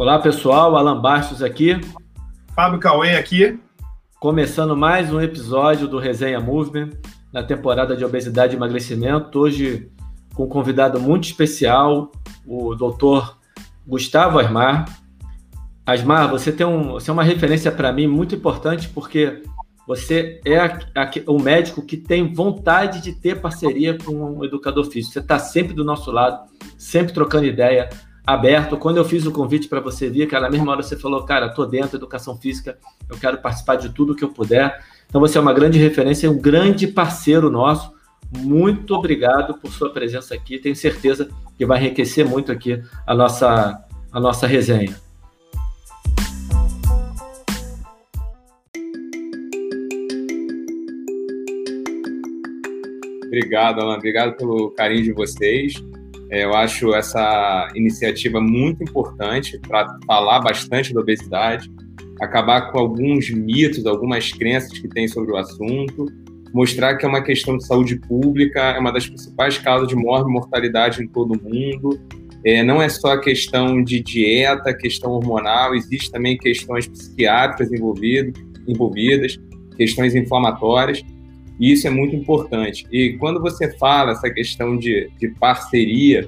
Olá, pessoal. Alan Bastos aqui. Fábio Cauê aqui. Começando mais um episódio do Resenha Movement, na temporada de obesidade e emagrecimento. Hoje com um convidado muito especial, o doutor Gustavo Asmar. Asmar, você, tem um, você é uma referência para mim muito importante porque você é a, a, o médico que tem vontade de ter parceria com um educador físico. Você está sempre do nosso lado, sempre trocando ideia, aberto. Quando eu fiz o convite para você vir, cara, na mesma hora você falou, cara, estou dentro da educação física, eu quero participar de tudo que eu puder. Então você é uma grande referência um grande parceiro nosso. Muito obrigado por sua presença aqui. Tenho certeza que vai enriquecer muito aqui a nossa, a nossa resenha. Obrigado, Alan. Obrigado pelo carinho de vocês. É, eu acho essa iniciativa muito importante para falar bastante da obesidade, acabar com alguns mitos, algumas crenças que tem sobre o assunto, mostrar que é uma questão de saúde pública, é uma das principais causas de e mortalidade em todo o mundo. É, não é só a questão de dieta, questão hormonal, existe também questões psiquiátricas envolvidas, questões inflamatórias. E isso é muito importante. E quando você fala essa questão de, de parceria,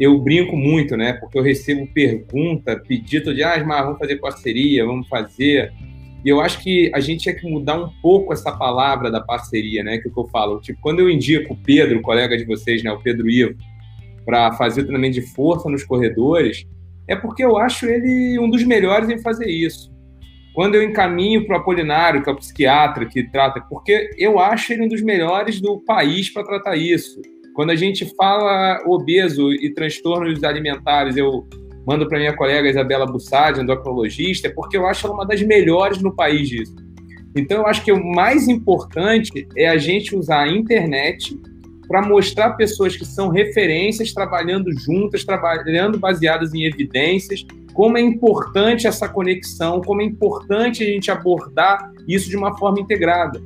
eu brinco muito, né? Porque eu recebo pergunta, pedido de, ah, mas vamos fazer parceria, vamos fazer. E eu acho que a gente tinha que mudar um pouco essa palavra da parceria, né? Que, é que eu falo. Tipo, quando eu indico o Pedro, colega de vocês, né? O Pedro Ivo, para fazer o treinamento de força nos corredores, é porque eu acho ele um dos melhores em fazer isso. Quando eu encaminho para o Apolinário, que é o psiquiatra que trata, porque eu acho ele um dos melhores do país para tratar isso. Quando a gente fala obeso e transtornos alimentares, eu mando para minha colega Isabela Bussard, endocrinologista, porque eu acho ela uma das melhores no país disso. Então, eu acho que o mais importante é a gente usar a internet para mostrar pessoas que são referências trabalhando juntas, trabalhando baseadas em evidências, como é importante essa conexão, como é importante a gente abordar isso de uma forma integrada.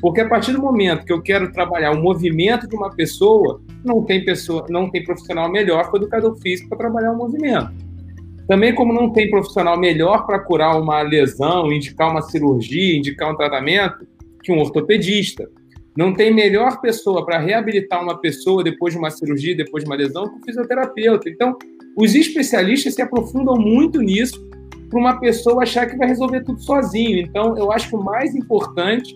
Porque a partir do momento que eu quero trabalhar o movimento de uma pessoa, não tem pessoa, não tem profissional melhor que o educador físico para trabalhar o movimento. Também como não tem profissional melhor para curar uma lesão, indicar uma cirurgia, indicar um tratamento, que um ortopedista. Não tem melhor pessoa para reabilitar uma pessoa depois de uma cirurgia, depois de uma lesão, que o fisioterapeuta. Então, os especialistas se aprofundam muito nisso para uma pessoa achar que vai resolver tudo sozinho. Então, eu acho que o mais importante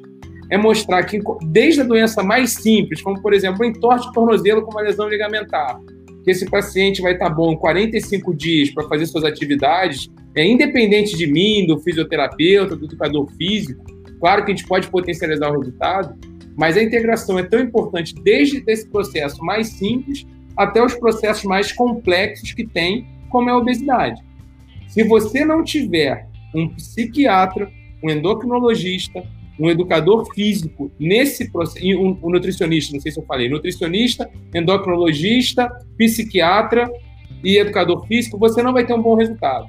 é mostrar que, desde a doença mais simples, como por exemplo, o entorte de tornozelo com uma lesão ligamentar, que esse paciente vai estar bom 45 dias para fazer suas atividades, é independente de mim, do fisioterapeuta, do educador físico. Claro que a gente pode potencializar o resultado, mas a integração é tão importante desde esse processo mais simples até os processos mais complexos que tem, como é a obesidade. Se você não tiver um psiquiatra, um endocrinologista, um educador físico nesse processo, um, um nutricionista, não sei se eu falei, nutricionista, endocrinologista, psiquiatra e educador físico, você não vai ter um bom resultado.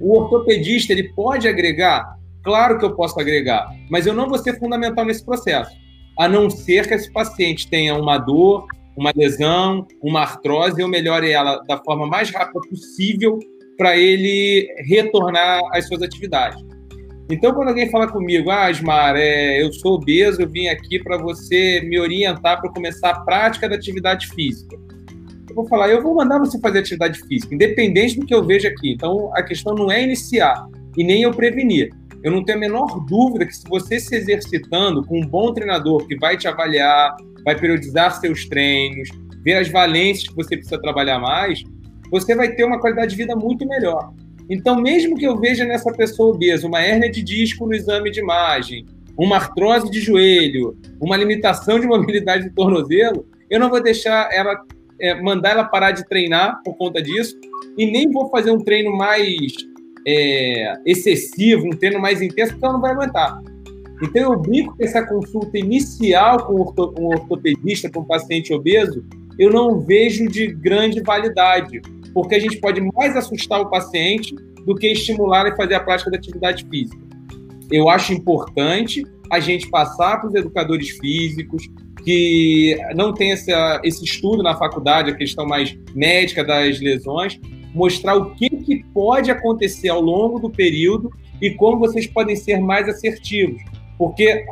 O ortopedista, ele pode agregar? Claro que eu posso agregar, mas eu não vou ser fundamental nesse processo, a não ser que esse paciente tenha uma dor, uma lesão, uma artrose, eu melhore ela da forma mais rápida possível para ele retornar às suas atividades. Então, quando alguém fala comigo, ah, Asmar, é, eu sou obeso, eu vim aqui para você me orientar para começar a prática da atividade física. Eu vou falar, eu vou mandar você fazer atividade física, independente do que eu vejo aqui. Então, a questão não é iniciar e nem eu prevenir. Eu não tenho a menor dúvida que se você se exercitando com um bom treinador que vai te avaliar, vai periodizar seus treinos, ver as valências que você precisa trabalhar mais, você vai ter uma qualidade de vida muito melhor. Então, mesmo que eu veja nessa pessoa obesa uma hérnia de disco no exame de imagem, uma artrose de joelho, uma limitação de mobilidade do tornozelo, eu não vou deixar ela é, mandar ela parar de treinar por conta disso e nem vou fazer um treino mais é, excessivo, um treino mais intenso, porque ela não vai aguentar. Então, eu brinco que essa consulta inicial com um ortopedista, com um paciente obeso, eu não vejo de grande validade, porque a gente pode mais assustar o paciente do que estimular e fazer a prática da atividade física. Eu acho importante a gente passar para os educadores físicos que não tem essa, esse estudo na faculdade, a questão mais médica das lesões, mostrar o que, que pode acontecer ao longo do período e como vocês podem ser mais assertivos. Porque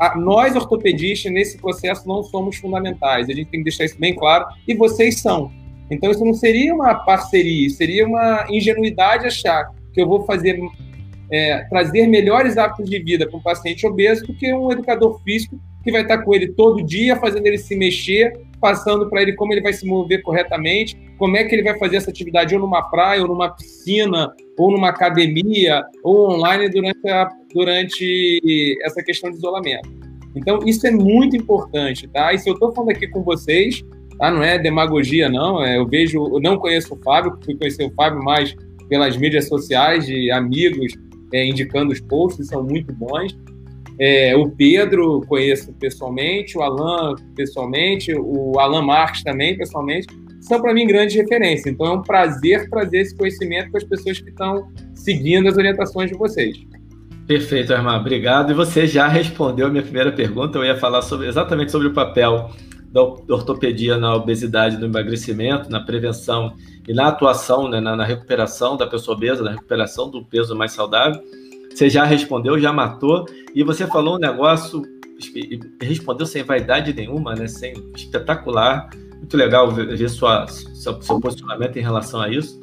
a, nós, ortopedistas, nesse processo não somos fundamentais. A gente tem que deixar isso bem claro. E vocês são. Então, isso não seria uma parceria, seria uma ingenuidade achar que eu vou fazer é, trazer melhores hábitos de vida para um paciente obeso do que um educador físico que vai estar com ele todo dia, fazendo ele se mexer, passando para ele como ele vai se mover corretamente, como é que ele vai fazer essa atividade ou numa praia, ou numa piscina, ou numa academia, ou online durante, a, durante essa questão de isolamento. Então, isso é muito importante, tá? E se eu estou falando aqui com vocês, tá? não é demagogia, não, é, eu vejo, eu não conheço o Fábio, fui conhecer o Fábio mais pelas mídias sociais de amigos é, indicando os posts, são muito bons. É, o Pedro conheço pessoalmente, o Alan pessoalmente, o Alan Marques também pessoalmente, são para mim grandes referências. Então é um prazer trazer esse conhecimento para as pessoas que estão seguindo as orientações de vocês. Perfeito, Armar, obrigado. E você já respondeu a minha primeira pergunta. Eu ia falar sobre, exatamente sobre o papel da ortopedia na obesidade, no emagrecimento, na prevenção e na atuação, né, na, na recuperação da pessoa obesa, na recuperação do peso mais saudável. Você já respondeu, já matou, e você falou um negócio, respondeu sem vaidade nenhuma, né? Sem espetacular, muito legal ver, ver sua, seu, seu, posicionamento em relação a isso.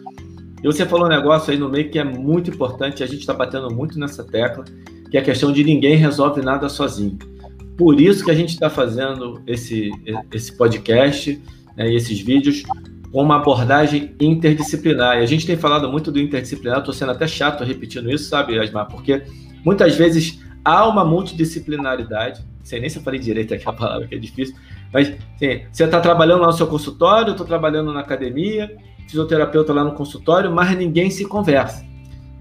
E você falou um negócio aí no meio que é muito importante, a gente está batendo muito nessa tecla, que é a questão de ninguém resolve nada sozinho. Por isso que a gente está fazendo esse, esse podcast né, e esses vídeos, com uma abordagem interdisciplinar. E a gente tem falado muito do interdisciplinar, estou sendo até chato repetindo isso, sabe, Asmar? Porque muitas vezes há uma multidisciplinaridade, sei nem se eu falei direito aqui a palavra, que é difícil, mas você está trabalhando lá no seu consultório, estou trabalhando na academia, fisioterapeuta lá no consultório, mas ninguém se conversa.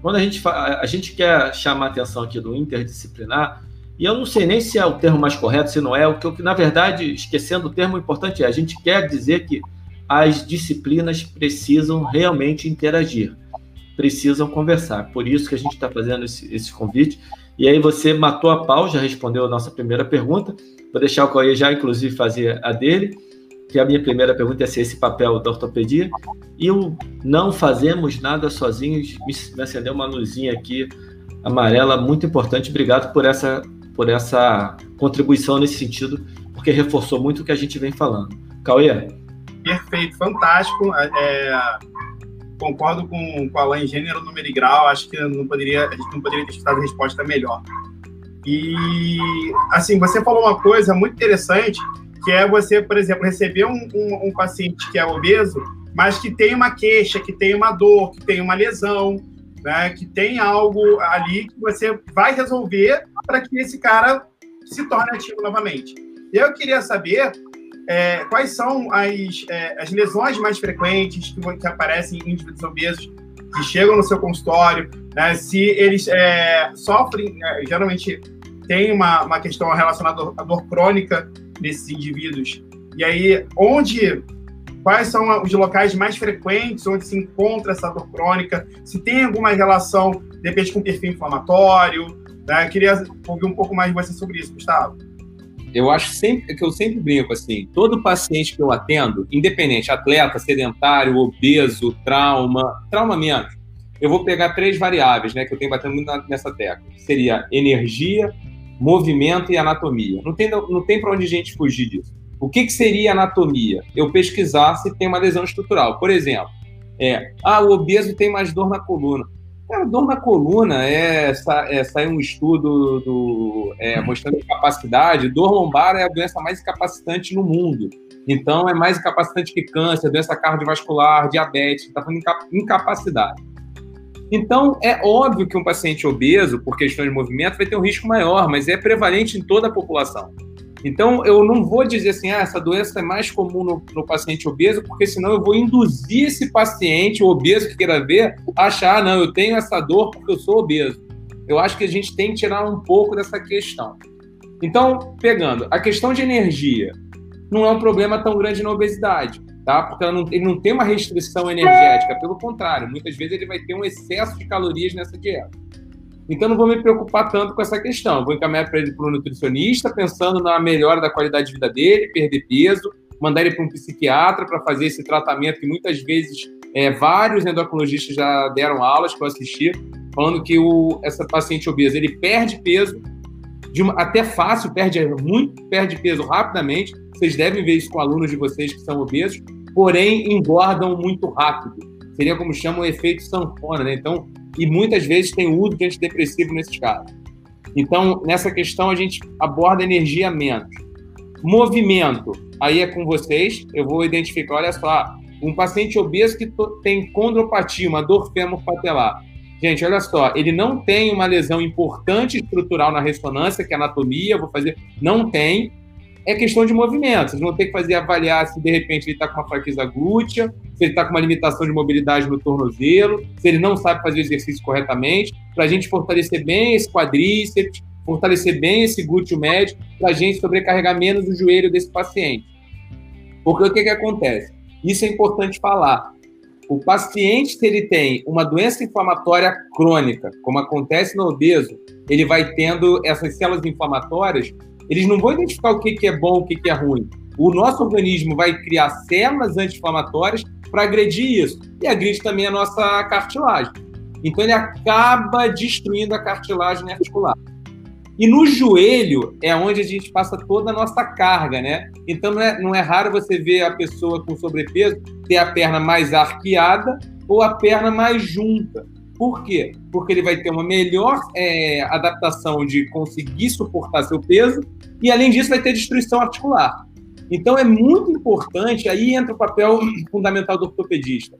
Quando a gente, a gente quer chamar a atenção aqui do interdisciplinar, e eu não sei nem se é o termo mais correto, se não é, o que, na verdade, esquecendo o termo importante é, a gente quer dizer que as disciplinas precisam realmente interagir, precisam conversar. Por isso que a gente está fazendo esse, esse, convite. E aí você matou a pau, já respondeu a nossa primeira pergunta. Vou deixar o Cauê já, inclusive, fazer a dele, que a minha primeira pergunta é se esse papel da ortopedia. E o não fazemos nada sozinhos, me acendeu uma luzinha aqui amarela muito importante. Obrigado por essa, por essa contribuição nesse sentido, porque reforçou muito o que a gente vem falando. Cauê, perfeito, fantástico. É, é, concordo com, com a Alain gênero, número e grau. Acho que não poderia, a gente não poderia ter escutado resposta melhor. E, assim, você falou uma coisa muito interessante, que é você, por exemplo, receber um, um, um paciente que é obeso, mas que tem uma queixa, que tem uma dor, que tem uma lesão, né, que tem algo ali que você vai resolver para que esse cara se torne ativo novamente. Eu queria saber é, quais são as, é, as lesões mais frequentes que, que, aparecem em indivíduos obesos que chegam no seu consultório, né, se eles é, sofrem, né, geralmente tem uma, uma questão relacionada à dor crônica nesses indivíduos. E aí, onde, quais são os locais mais frequentes onde se encontra essa dor crônica? Se tem alguma relação, de repente, com perfil inflamatório? Né? Queria ouvir um pouco mais de você sobre isso, Gustavo eu acho sempre que eu sempre brinco assim, todo paciente que eu atendo, independente, atleta, sedentário, obeso, trauma, trauma menos, eu vou pegar três variáveis, né, que eu tenho batendo muito nessa tecla. Seria energia, movimento e anatomia. Não tem não tem para onde a gente fugir disso. O que, que seria anatomia? Eu pesquisar se tem uma lesão estrutural. Por exemplo, é, ah, o obeso tem mais dor na coluna. Cara, dor na coluna é, é um estudo do, é, mostrando incapacidade. Dor lombar é a doença mais incapacitante no mundo. Então, é mais incapacitante que câncer, doença cardiovascular, diabetes, está falando incapacidade. Então, é óbvio que um paciente obeso, por questões de movimento, vai ter um risco maior, mas é prevalente em toda a população. Então, eu não vou dizer assim, ah, essa doença é mais comum no, no, paciente obeso, porque senão eu vou induzir esse paciente obeso que queira ver a achar, ah, não, eu tenho essa dor porque eu sou obeso. Eu acho que a gente tem que tirar um pouco dessa questão. Então, pegando, a questão de energia não é um problema tão grande na obesidade, tá? Porque não, ele não tem uma restrição energética, pelo contrário, muitas vezes ele vai ter um excesso de calorias nessa dieta. Então, não vou me preocupar tanto com essa questão. Vou encaminhar para ele para um nutricionista, pensando na melhora da qualidade de vida dele, perder peso, mandar ele para um psiquiatra para fazer esse tratamento que muitas vezes É, vários endocrinologistas já deram aulas que eu assisti, falando que o, essa paciente obesa ele perde peso, uma, até fácil, perde muito, perde peso rapidamente. Vocês devem ver isso com alunos de vocês que são obesos, porém engordam muito rápido. Seria como chamam o efeito sanfona, né? Então, e muitas vezes tem uso de antidepressivo nesses casos. Então, nessa questão, a gente aborda energia menos. Movimento, aí é com vocês, eu vou identificar, olha só, um paciente obeso que tem condropatia, uma dor fêmur-patelar. Gente, olha só, ele não tem uma lesão importante estrutural na ressonância, que é anatomia, vou fazer. Não tem. É questão de movimento. Vocês vão ter que fazer avaliar se de repente ele está com uma fraqueza glútea, se ele está com uma limitação de mobilidade no tornozelo, se ele não sabe fazer o exercício corretamente, para a gente fortalecer bem esse quadríceps, fortalecer bem esse glúteo médio, para a gente sobrecarregar menos o joelho desse paciente. Porque o que, que acontece? Isso é importante falar. O paciente, se ele tem uma doença inflamatória crônica, como acontece no obeso, ele vai tendo essas células inflamatórias, eles não vão identificar o que, que é bom, o que, que é ruim. O nosso organismo vai criar células anti-inflamatórias para agredir isso. E agride também a nossa cartilagem. Então ele acaba destruindo a cartilagem articular. E no joelho é onde a gente passa toda a nossa carga, né? Então não é, não é raro você ver a pessoa com sobrepeso ter a perna mais arqueada ou a perna mais junta. Por quê? Porque ele vai ter uma melhor é, adaptação de conseguir suportar seu peso e, além disso, vai ter destruição articular. Então, é muito importante, aí entra o papel fundamental do ortopedista.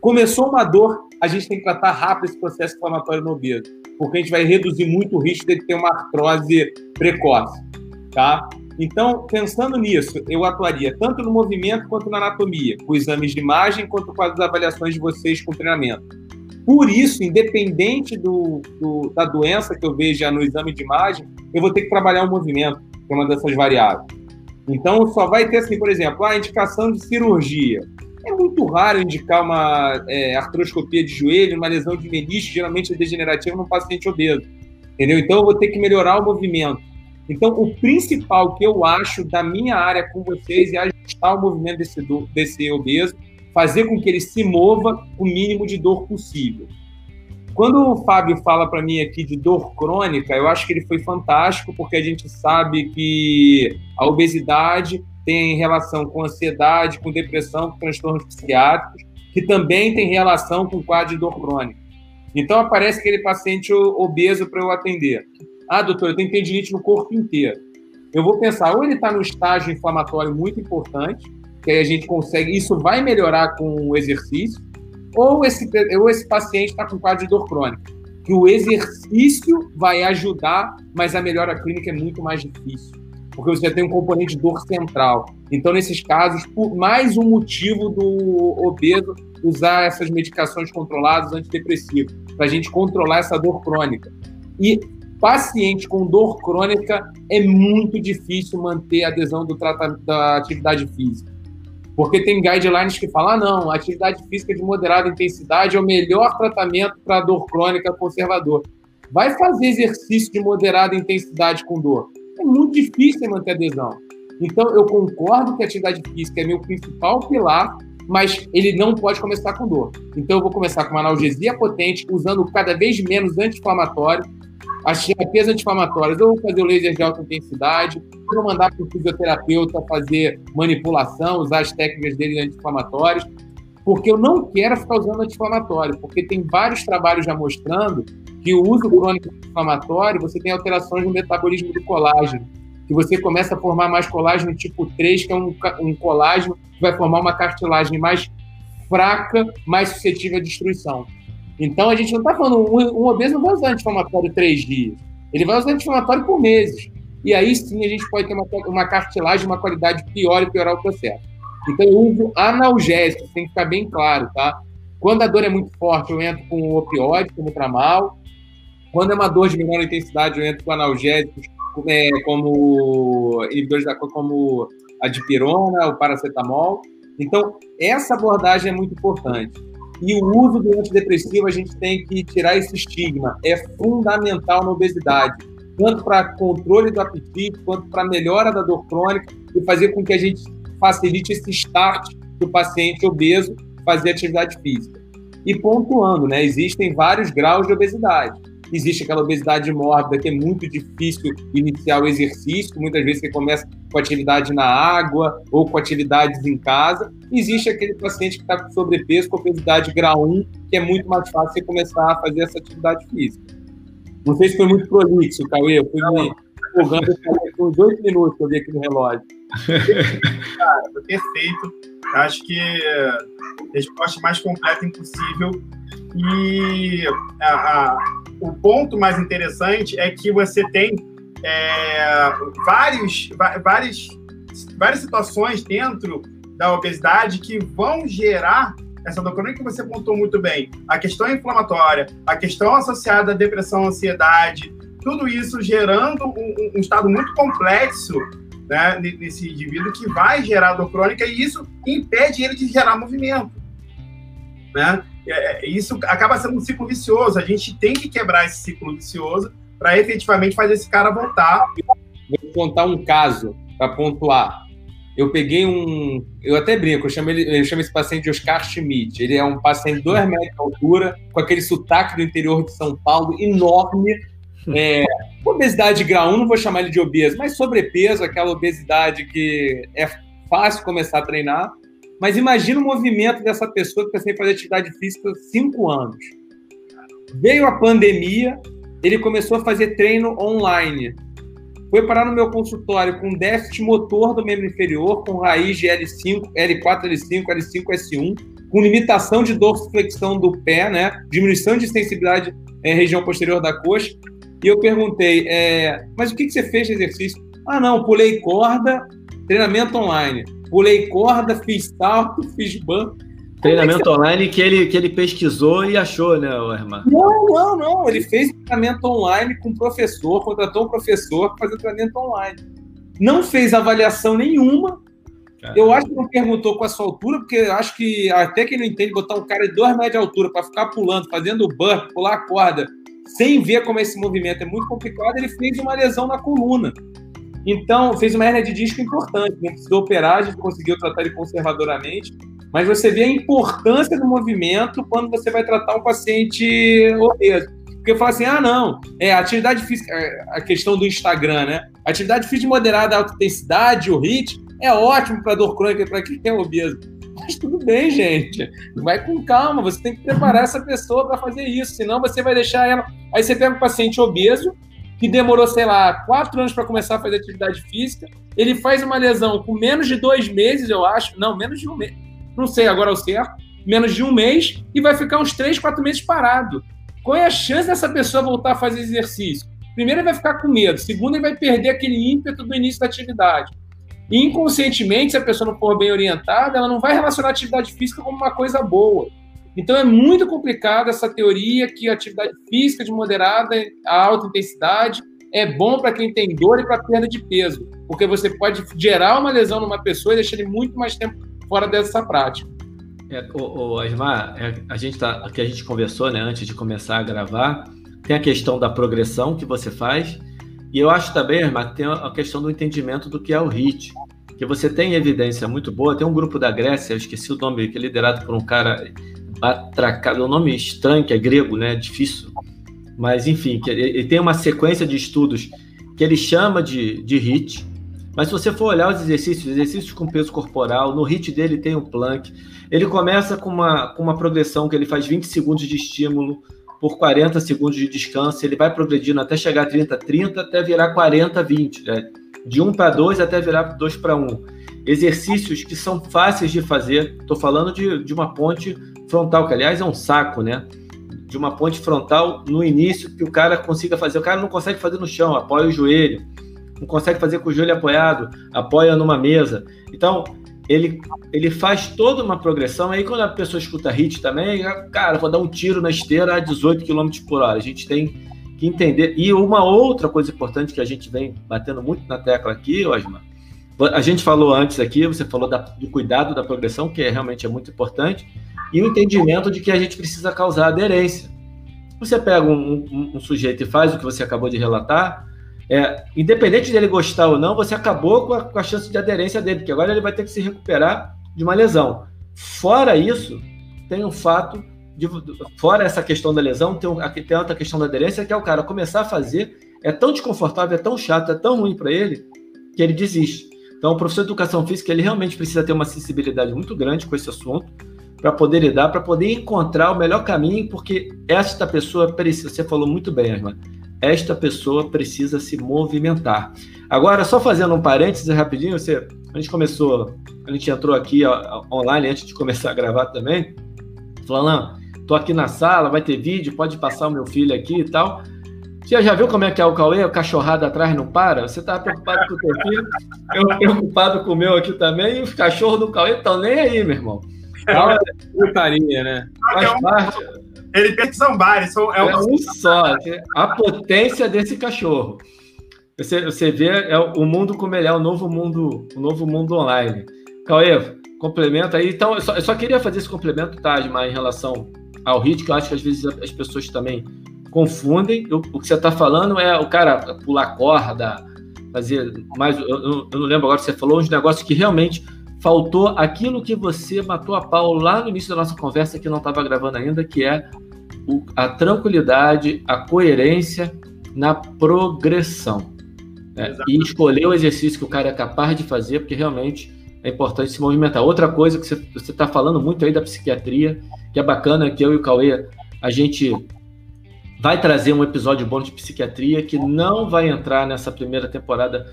Começou uma dor, a gente tem que tratar rápido esse processo inflamatório no obeso porque a gente vai reduzir muito o risco de ter uma artrose precoce, tá? Então, pensando nisso, eu atuaria tanto no movimento quanto na anatomia, com exames de imagem, quanto com as avaliações de vocês com treinamento. Por isso, independente do, do, da doença que eu veja no exame de imagem, eu vou ter que trabalhar o movimento, que é uma dessas variáveis. Então, só vai ter, assim, por exemplo, a indicação de cirurgia. É muito raro indicar uma é, artroscopia de joelho, uma lesão de menisco, geralmente é degenerativa num paciente obeso. Entendeu? Então eu vou ter que melhorar o movimento. Então, o principal que eu acho da minha área com vocês é ajustar o movimento desse, desse obeso, fazer com que ele se mova o mínimo de dor possível. Quando o Fábio fala para mim aqui de dor crônica, eu acho que ele foi fantástico, porque a gente sabe que a obesidade tem relação com ansiedade, com depressão, com transtornos psiquiátricos, que também tem relação com quadro de dor crônica. Então aparece aquele paciente obeso para eu atender. Ah, doutor, eu tenho tendinite no corpo inteiro. Eu vou pensar, ou ele está no estágio inflamatório muito importante, que aí a gente consegue, isso vai melhorar com o exercício, ou esse, ou esse paciente está com quadro de dor crônica, que o exercício vai ajudar, mas a melhora clínica é muito mais difícil porque você tem um componente de dor central. Então, nesses casos, por mais um motivo do obeso usar essas medicações controladas antidepressivos, para a gente controlar essa dor crônica. E paciente com dor crônica é muito difícil manter a adesão do da atividade física. Porque tem guidelines que falam, ah, não, atividade física de moderada intensidade é o melhor tratamento para dor crônica conservador. Vai fazer exercício de moderada intensidade com dor é muito difícil manter adesão. Então, eu concordo que a atividade física é meu principal pilar, mas ele não pode começar com dor. Então, eu vou começar com uma analgesia potente, usando cada vez menos anti-inflamatório. As terapias anti-inflamatórias, eu vou fazer o laser de alta intensidade, vou mandar para o fisioterapeuta fazer manipulação, usar as técnicas dele anti-inflamatórias, porque eu não quero ficar usando anti-inflamatório, porque tem vários trabalhos já mostrando que o uso crônico inflamatório, você tem alterações no metabolismo do colágeno, que você começa a formar mais colágeno tipo 3, que é um, um colágeno que vai formar uma cartilagem mais fraca, mais suscetível à destruição. Então, a gente não está falando, um, um obeso não vai usar anti-inflamatório três dias, ele vai usar anti-inflamatório por meses. E aí sim a gente pode ter uma, uma cartilagem, uma qualidade pior e piorar o processo. Então, eu uso analgésicos, tem que ficar bem claro, tá? Quando a dor é muito forte, eu entro com opioide, como tramal. Quando é uma dor de menor intensidade, eu entro com analgésicos, é, como inibidores da como a dipirona, o paracetamol. Então, essa abordagem é muito importante. E o uso do antidepressivo, a gente tem que tirar esse estigma. É fundamental na obesidade, tanto para controle do apetite, quanto para melhora da dor crônica e fazer com que a gente facilite esse start do paciente obeso, fazer atividade física. E pontuando, né? Existem vários graus de obesidade. Existe aquela obesidade mórbida que é muito difícil iniciar o exercício, muitas vezes você começa com atividade na água ou com atividades em casa. Existe aquele paciente que está com sobrepeso, com obesidade grau 1, que é muito mais fácil você começar a fazer essa atividade física. Não sei se foi muito prolixo, Cauê, eu fui me empolgando por uns oito minutos eu vi aqui no relógio. Cara, perfeito. Acho que a resposta mais completa impossível. E a, a, o ponto mais interessante é que você tem é, vários, várias, várias situações dentro da obesidade que vão gerar essa doctrina que você apontou muito bem, a questão inflamatória, a questão associada à depressão, ansiedade, tudo isso gerando um, um estado muito complexo né, nesse indivíduo que vai gerar dor crônica e isso impede ele de gerar movimento. Né? É, é, isso acaba sendo um ciclo vicioso. A gente tem que quebrar esse ciclo vicioso para efetivamente fazer esse cara voltar. Vou contar um caso para pontuar. Eu peguei um. Eu até brinco, eu chamo, ele, eu chamo esse paciente de Oscar Schmidt. Ele é um paciente de 2 metros de altura, com aquele sotaque do interior de São Paulo enorme. É, obesidade grau 1, não vou chamar ele de obeso, mas sobrepeso, aquela obesidade que é fácil começar a treinar. Mas imagina o movimento dessa pessoa que está sem fazer atividade física há cinco anos. Veio a pandemia, ele começou a fazer treino online. Foi parar no meu consultório com déficit motor do membro inferior, com raiz de L5, L4, L5, L5, S1, com limitação de dorsiflexão do pé, né? diminuição de sensibilidade em é, região posterior da coxa. E eu perguntei, é, mas o que, que você fez de exercício? Ah, não, pulei corda, treinamento online pulei corda, fiz salto, fiz banco. Treinamento é online que ele, que ele pesquisou e achou, né, Herman? Não, não, não. Ele fez treinamento online com professor, contratou um professor para fazer treinamento online. Não fez avaliação nenhuma. Caramba. Eu acho que não perguntou com a sua altura, porque acho que até quem não entende botar um cara de dois metros de altura para ficar pulando, fazendo burp, pular a corda, sem ver como esse movimento é muito complicado, ele fez uma lesão na coluna. Então, fez uma hernia de disco importante, não precisou operar, a gente conseguiu tratar ele conservadoramente, mas você vê a importância do movimento quando você vai tratar um paciente obeso. Porque fala assim, ah, não, é atividade física, é, a questão do Instagram, né? Atividade física moderada, alta intensidade, o HIIT, é ótimo para dor crônica, para quem é obeso. Mas tudo bem, gente. Vai com calma, você tem que preparar essa pessoa para fazer isso, senão você vai deixar ela. Aí você pega um paciente obeso, que demorou, sei lá, quatro anos para começar a fazer atividade física. Ele faz uma lesão com menos de dois meses, eu acho. Não, menos de um mês. Não sei agora o certo. Menos de um mês e vai ficar uns três, quatro meses parado. Qual é a chance dessa pessoa voltar a fazer exercício? Primeiro, ele vai ficar com medo. Segundo, ele vai perder aquele ímpeto do início da atividade. E inconscientemente, se a pessoa não for bem orientada, ela não vai relacionar a atividade física como uma coisa boa. Então é muito complicado essa teoria que a atividade física de moderada a alta intensidade é bom para quem tem dor e para perda de peso, porque você pode gerar uma lesão numa pessoa e deixar ele muito mais tempo fora dessa prática. É, o, o Asmar, é, a gente tá, que a gente conversou, né, antes de começar a gravar, tem a questão da progressão que você faz, e eu acho também, Asmar, tem a questão do entendimento do que é o HIT, que você tem evidência muito boa. Tem um grupo da Grécia, eu esqueci o nome, que é liderado por um cara Batracado, é um nome estranho, que é grego, né? Difícil. Mas, enfim, que ele tem uma sequência de estudos que ele chama de, de HIT. Mas se você for olhar os exercícios, exercícios com peso corporal, no HIT dele tem o plank. Ele começa com uma, com uma progressão que ele faz 20 segundos de estímulo por 40 segundos de descanso. Ele vai progredindo até chegar a 30, 30, até virar 40, 20. Né? De 1 para 2 até virar 2 para 1. Exercícios que são fáceis de fazer. Estou falando de, de uma ponte frontal, que aliás é um saco, né? De uma ponte frontal no início que o cara consiga fazer. O cara não consegue fazer no chão, apoia o joelho, não consegue fazer com o joelho apoiado, apoia numa mesa. Então, ele, ele faz toda uma progressão. Aí, quando a pessoa escuta hit também, cara, vou dar um tiro na esteira a 18 km por hora. A gente tem que entender. E uma outra coisa importante que a gente vem batendo muito na tecla aqui, Osmar, a gente falou antes aqui, você falou da, do cuidado da progressão, que é, realmente é muito importante, e o entendimento de que a gente precisa causar aderência. Você pega um, um, um sujeito e faz o que você acabou de relatar, é, independente dele gostar ou não, você acabou com a, com a chance de aderência dele, porque agora ele vai ter que se recuperar de uma lesão. Fora isso, tem o fato de, fora essa questão da lesão, tem, tem outra questão da aderência, que é o cara começar a fazer, é tão desconfortável, é tão chato, é tão ruim para ele, que ele desiste. Então, o professor de educação física, ele realmente precisa ter uma sensibilidade muito grande com esse assunto, para poder lidar, para poder encontrar o melhor caminho, porque esta pessoa precisa, você falou muito bem, irmã, esta pessoa precisa se movimentar. Agora, só fazendo um parênteses rapidinho, você, a gente começou, a gente entrou aqui ó, online antes de começar a gravar também, falando, tô aqui na sala, vai ter vídeo, pode passar o meu filho aqui e tal. Você já viu como é que é o Cauê? O cachorrado atrás não para? Você tá preocupado com o teu filho, eu preocupado com o meu aqui também, e os cachorros do Cauê estão nem aí, meu irmão. Calma, putaria, né? Faz parte. Ele pensa que são vários, é, é um só. A potência desse cachorro. Você, você vê é o mundo como ele é, o novo mundo, o novo mundo online. Cauê, complementa aí. Então, eu só, eu só queria fazer esse complemento, Tajma, em relação ao HIT, que eu acho que às vezes as pessoas também confundem. O, o que você está falando é o cara pular corda, fazer mais. Eu, eu, não lembro agora que você falou, uns negócios que realmente faltou aquilo que você matou a pau lá no início da nossa conversa, que não estava gravando ainda, que é o, a tranquilidade, a coerência na progressão. Né? E escolher o exercício que o cara é capaz de fazer, porque realmente é importante se movimentar. Outra coisa que você está falando muito aí da psiquiatria, que é bacana, que eu e o Cauê, a gente vai trazer um episódio bom de psiquiatria que não vai entrar nessa primeira temporada,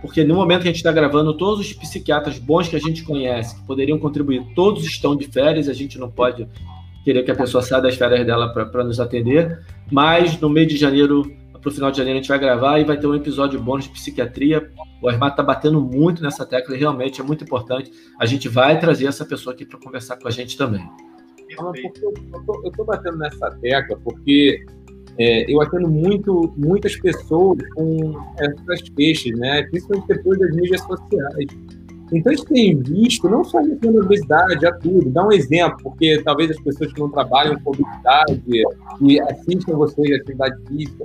porque no momento que a gente está gravando, todos os psiquiatras bons que a gente conhece, que poderiam contribuir, todos estão de férias, a gente não pode querer que a pessoa saia das férias dela para nos atender, mas no mês de janeiro para o final de janeiro a gente vai gravar e vai ter um episódio bônus de psiquiatria. O Armado está batendo muito nessa tecla e realmente é muito importante. A gente vai trazer essa pessoa aqui para conversar com a gente também. Eu estou batendo nessa tecla porque é, eu atendo muito, muitas pessoas com essas queixas, né? principalmente depois das mídias sociais. Então, a gente tem visto, não só a obesidade, a tudo. Dá um exemplo, porque talvez as pessoas que não trabalham com obesidade e assistem vocês de atividade física,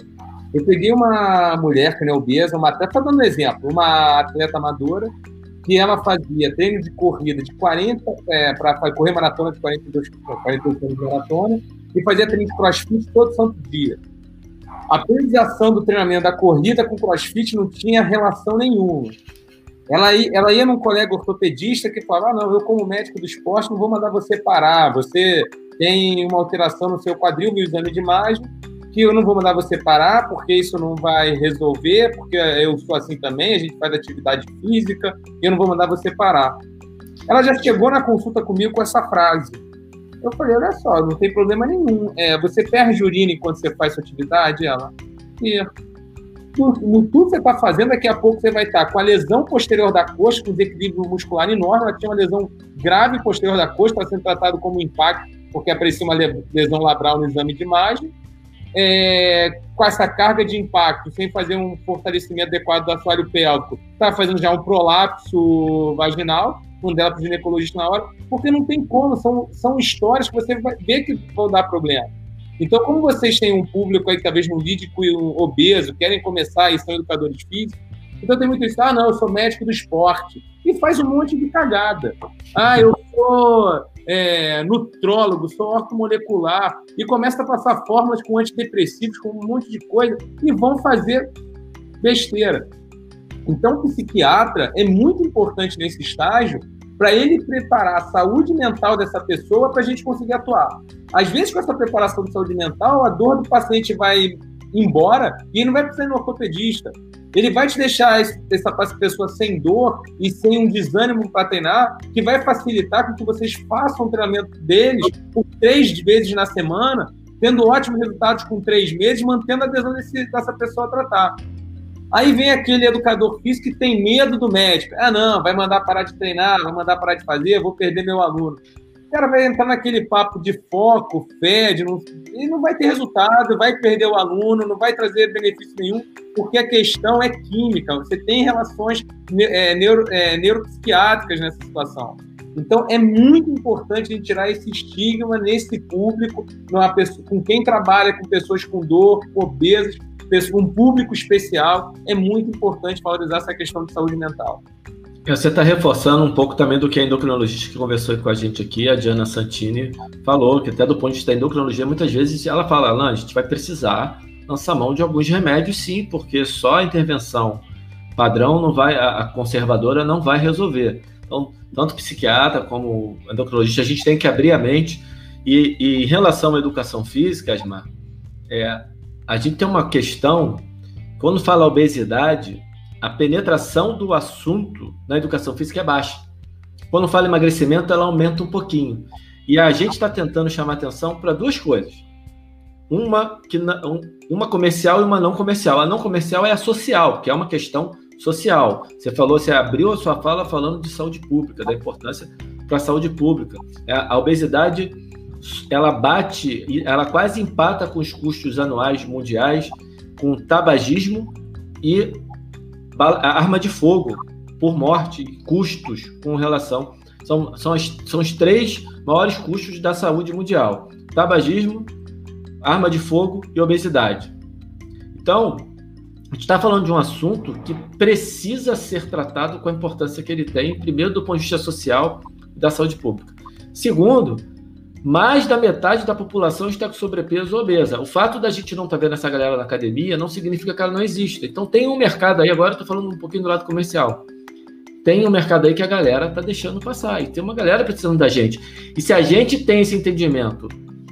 eu peguei uma mulher que não é obesa, uma atleta, tá dando um exemplo, uma atleta amadora, que ela fazia treino de corrida de 40, é, para correr maratona de 42, 42 anos de maratona, e fazia treino de crossfit todo santo dia. A periodização do treinamento da corrida com crossfit não tinha relação nenhuma. Ela ia, ela ia num colega ortopedista que falava: ah, não, eu, como médico do esporte, não vou mandar você parar. Você tem uma alteração no seu quadril, no exame de imagem, que eu não vou mandar você parar, porque isso não vai resolver, porque eu sou assim também, a gente faz atividade física, eu não vou mandar você parar. Ela já chegou na consulta comigo com essa frase. Eu falei, olha só, não tem problema nenhum. É, você perde urina enquanto você faz sua atividade? Ela, e no, no tudo que você está fazendo, daqui a pouco você vai estar com a lesão posterior da coxa, com desequilíbrio muscular enorme. Ela tinha uma lesão grave posterior da coxa, está sendo tratado como impacto, porque aparecia uma lesão labral no exame de imagem é, com essa carga de impacto, sem fazer um fortalecimento adequado do assoalho pélvico, está fazendo já um prolapso vaginal, um dela para o ginecologista na hora, porque não tem como, são, são histórias que você vai ver que vão dar problema. Então, como vocês têm um público aí que talvez não lide um obeso, querem começar e são educadores físicos, então tem muito isso, ah, não, eu sou médico do esporte, e faz um monte de cagada. Ah, eu sou é, nutrólogo, sou ortomolecular, e começa a passar fórmulas com antidepressivos, com um monte de coisa, e vão fazer besteira. Então, o psiquiatra é muito importante nesse estágio para ele preparar a saúde mental dessa pessoa para a gente conseguir atuar. Às vezes, com essa preparação de saúde mental, a dor do paciente vai embora e ele não vai precisar ir no ortopedista. Ele vai te deixar essa pessoa sem dor e sem um desânimo para treinar, que vai facilitar com que vocês façam o treinamento deles por três vezes na semana, tendo ótimos resultados com três meses, mantendo a adesão desse, dessa pessoa a tratar. Aí vem aquele educador físico que tem medo do médico. Ah, não, vai mandar parar de treinar, vai mandar parar de fazer, vou perder meu aluno. O cara vai entrar naquele papo de foco, fé, de não, e não vai ter resultado, vai perder o aluno, não vai trazer benefício nenhum, porque a questão é química. Você tem relações é, neuro, é, neuropsiquiátricas nessa situação. Então, é muito importante a gente tirar esse estigma nesse público, numa pessoa, com quem trabalha com pessoas com dor, com obesas, um público especial. É muito importante valorizar essa questão de saúde mental. Você está reforçando um pouco também do que a endocrinologista que conversou com a gente aqui, a Diana Santini, falou, que até do ponto de vista da endocrinologia, muitas vezes ela fala, Alan, a gente vai precisar lançar mão de alguns remédios, sim, porque só a intervenção padrão não vai, a conservadora não vai resolver. Então, tanto psiquiatra como endocrinologista, a gente tem que abrir a mente. E, e em relação à educação física, Asmar, é, a gente tem uma questão, quando fala obesidade, a penetração do assunto na educação física é baixa. Quando fala emagrecimento, ela aumenta um pouquinho. E a gente está tentando chamar atenção para duas coisas. Uma, que, uma comercial e uma não comercial. A não comercial é a social, que é uma questão social. Você falou, você abriu a sua fala falando de saúde pública, da importância para a saúde pública. É, a obesidade, ela bate, ela quase empata com os custos anuais mundiais, com tabagismo e arma de fogo por morte, custos com relação. São, são, as, são os três maiores custos da saúde mundial: tabagismo, arma de fogo e obesidade. Então, a gente está falando de um assunto que precisa ser tratado com a importância que ele tem, primeiro, do ponto de vista social e da saúde pública. Segundo, mais da metade da população está com sobrepeso ou obesa. O fato da gente não estar tá vendo essa galera na academia não significa que ela não existe. Então tem um mercado aí, agora estou falando um pouquinho do lado comercial. Tem um mercado aí que a galera está deixando passar. E tem uma galera precisando da gente. E se a gente tem esse entendimento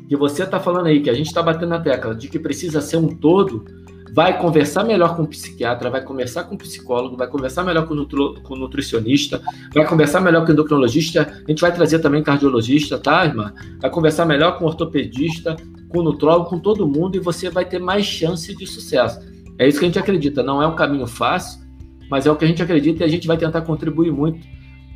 que você está falando aí, que a gente está batendo na tecla de que precisa ser um todo, vai conversar melhor com o psiquiatra, vai conversar com o psicólogo, vai conversar melhor com o, nutro, com o nutricionista, vai conversar melhor com o endocrinologista, a gente vai trazer também cardiologista, tá, irmã? Vai conversar melhor com o ortopedista, com o nutrólogo, com todo mundo e você vai ter mais chance de sucesso. É isso que a gente acredita, não é um caminho fácil, mas é o que a gente acredita e a gente vai tentar contribuir muito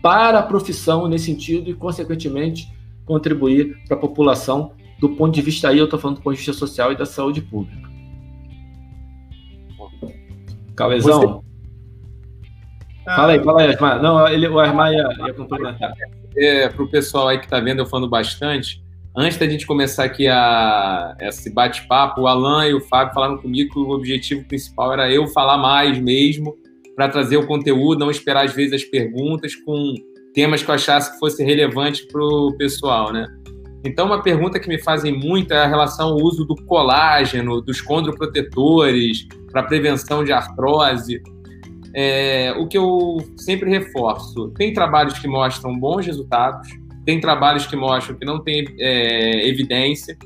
para a profissão nesse sentido e, consequentemente, contribuir para a população do ponto de vista aí, eu estou falando do ponto de vista social e da saúde pública. Cauezão. Você... Fala aí, fala aí, Asmar. Não, ele, o Asmar ia, ia complementar. É, para o pessoal aí que está vendo eu falando bastante, antes da gente começar aqui a, esse bate-papo, o Alan e o Fábio falaram comigo que o objetivo principal era eu falar mais mesmo, para trazer o conteúdo, não esperar às vezes as perguntas com temas que eu achasse que fosse relevante para o pessoal, né? Então, uma pergunta que me fazem muito é a relação ao uso do colágeno, dos condroprotetores, para prevenção de artrose. É, o que eu sempre reforço: tem trabalhos que mostram bons resultados, tem trabalhos que mostram que não tem é, evidência.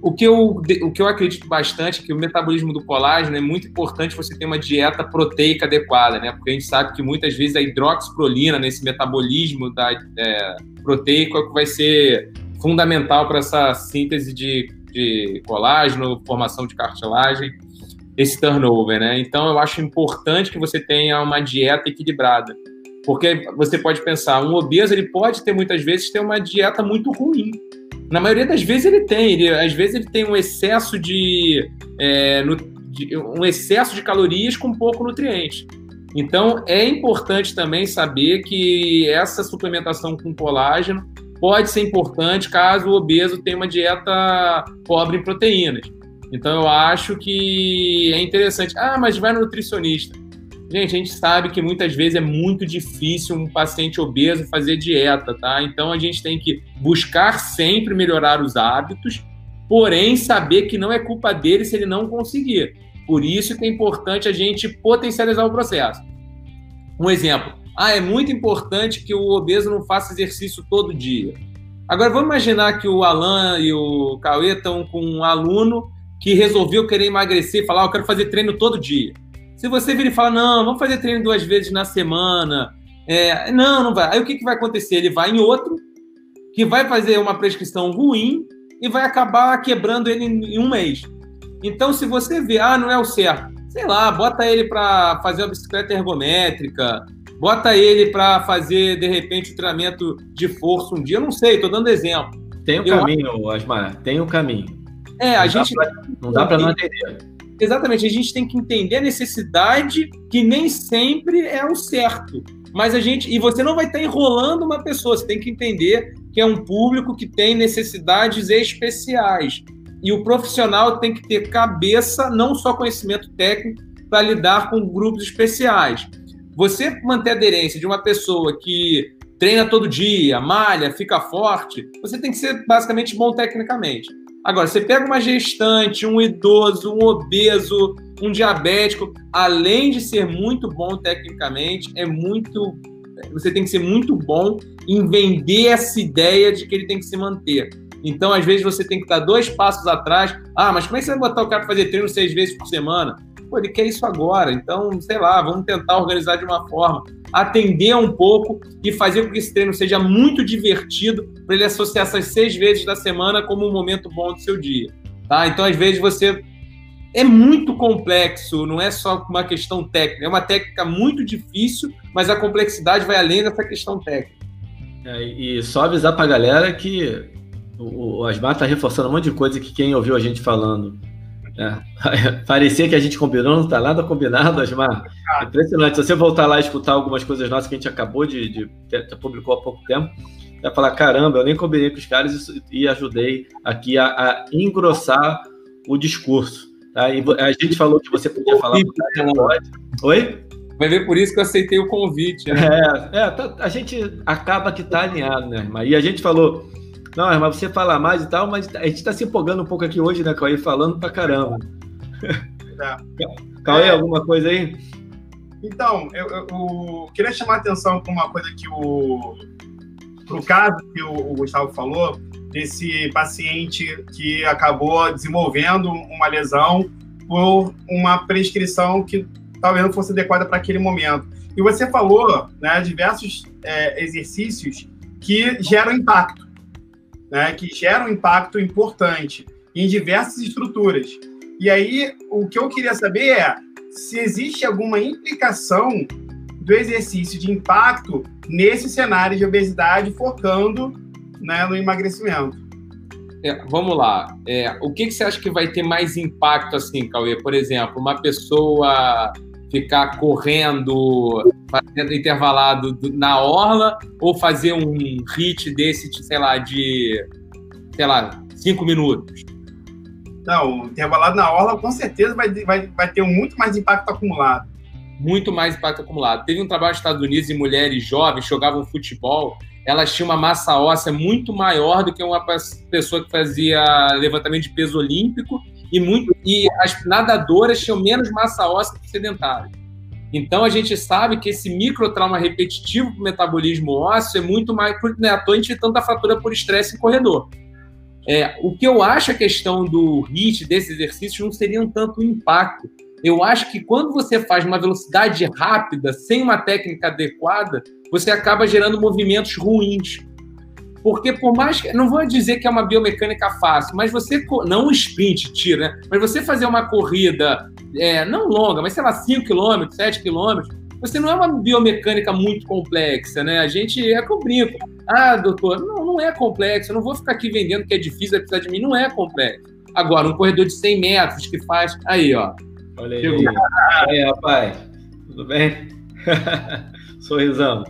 O que, eu, o que eu acredito bastante é que o metabolismo do colágeno é muito importante você ter uma dieta proteica adequada, né? Porque a gente sabe que muitas vezes a hidroxiprolina nesse metabolismo da, é, proteico é que vai ser fundamental para essa síntese de, de colágeno, formação de cartilagem esse turnover, né? Então eu acho importante que você tenha uma dieta equilibrada. Porque você pode pensar, um obeso ele pode ter muitas vezes ter uma dieta muito ruim. Na maioria das vezes ele tem, ele, às vezes ele tem um excesso de, é, no, de, um excesso de calorias com pouco nutriente. Então é importante também saber que essa suplementação com colágeno pode ser importante caso o obeso tenha uma dieta pobre em proteínas. Então eu acho que é interessante. Ah, mas vai no nutricionista. Gente, a gente sabe que muitas vezes é muito difícil um paciente obeso fazer dieta, tá? Então a gente tem que buscar sempre melhorar os hábitos, porém saber que não é culpa dele se ele não conseguir. Por isso que é importante a gente potencializar o processo. Um exemplo. Ah, é muito importante que o obeso não faça exercício todo dia. Agora vamos imaginar que o Alan e o Cauê estão com um aluno que resolveu querer emagrecer, falar, ah, eu quero fazer treino todo dia. Se você vir e falar, não, vamos fazer treino duas vezes na semana, é, não, não vai. Aí o que, que vai acontecer? Ele vai em outro, que vai fazer uma prescrição ruim e vai acabar quebrando ele em um mês. Então, se você vê, ah, não é o certo, sei lá, bota ele para fazer uma bicicleta ergométrica, bota ele para fazer, de repente, o treinamento de força um dia, eu não sei, estou dando exemplo. Tem o um caminho, Asmar, tem o um caminho. É, a não gente. Dá pra, não dá para não entender. Exatamente, a gente tem que entender a necessidade que nem sempre é o certo. Mas a gente. E você não vai estar enrolando uma pessoa, você tem que entender que é um público que tem necessidades especiais. E o profissional tem que ter cabeça, não só conhecimento técnico, para lidar com grupos especiais. Você manter a aderência de uma pessoa que treina todo dia, malha, fica forte, você tem que ser basicamente bom tecnicamente. Agora, você pega uma gestante, um idoso, um obeso, um diabético, além de ser muito bom tecnicamente, é muito. Você tem que ser muito bom em vender essa ideia de que ele tem que se manter. Então, às vezes, você tem que dar dois passos atrás. Ah, mas como é que você vai botar o cara para fazer treino seis vezes por semana? Pô, ele quer isso agora. Então, sei lá, vamos tentar organizar de uma forma, atender um pouco e fazer com que esse treino seja muito divertido para ele associar essas seis vezes da semana como um momento bom do seu dia. Tá? Então, às vezes, você. É muito complexo, não é só uma questão técnica, é uma técnica muito difícil, mas a complexidade vai além dessa questão técnica. É, e só avisar para a galera que o, o Asmar está reforçando um monte de coisa que quem ouviu a gente falando é. Parecia que a gente combinou, não está nada combinado, Asmar. Impressionante. Se você voltar lá e escutar algumas coisas nossas que a gente acabou de, de, de publicou há pouco tempo, vai falar: caramba, eu nem combinei com os caras e, e ajudei aqui a, a, engrossar o discurso. Tá? E a gente falou que você podia falar. Pode. Oi? Vai ver por isso que eu aceitei o convite. Né? É, é tá, a gente acaba que está alinhado, né, irmã? E a gente falou não, mas você fala mais e tal, mas a gente está se empolgando um pouco aqui hoje, né, Cauê? Falando pra caramba. É. Cauê, é. alguma coisa aí? Então, eu, eu, eu, queria chamar a atenção para uma coisa que o. Para o caso que o, o Gustavo falou, desse paciente que acabou desenvolvendo uma lesão por uma prescrição que talvez não fosse adequada para aquele momento. E você falou né, diversos é, exercícios que geram impacto né, que gera um impacto importante em diversas estruturas. E aí, o que eu queria saber é se existe alguma implicação do exercício de impacto nesse cenário de obesidade, focando né, no emagrecimento. É, vamos lá. É, o que, que você acha que vai ter mais impacto, assim, Cauê? Por exemplo, uma pessoa ficar correndo, fazendo intervalado na orla, ou fazer um hit desse, sei lá, de, sei lá, cinco minutos? Não, intervalado na orla com certeza vai, vai, vai ter muito mais impacto acumulado. Muito mais impacto acumulado. Teve um trabalho nos Estados Unidos de mulheres jovens jogavam futebol, elas tinham uma massa óssea muito maior do que uma pessoa que fazia levantamento de peso olímpico e, muito, e as nadadoras tinham menos massa óssea que sedentárias. Então a gente sabe que esse microtrauma repetitivo para o metabolismo ósseo é muito mais. Né, à toa a gente tanta fratura por estresse em corredor. É, o que eu acho a questão do HIIT, desses exercícios, não seria um tanto impacto. Eu acho que quando você faz uma velocidade rápida, sem uma técnica adequada, você acaba gerando movimentos ruins. Porque por mais que. Não vou dizer que é uma biomecânica fácil, mas você. Não um sprint, tira, né? Mas você fazer uma corrida, é, não longa, mas sei lá, 5 km, 7 km, você não é uma biomecânica muito complexa, né? A gente é que eu brinco. Ah, doutor, não, não é complexo. Eu não vou ficar aqui vendendo que é difícil, vai precisar de mim. Não é complexo. Agora, um corredor de 100 metros que faz. Aí, ó. Olha aí. Aí, rapaz. Tudo bem? Sorrisão.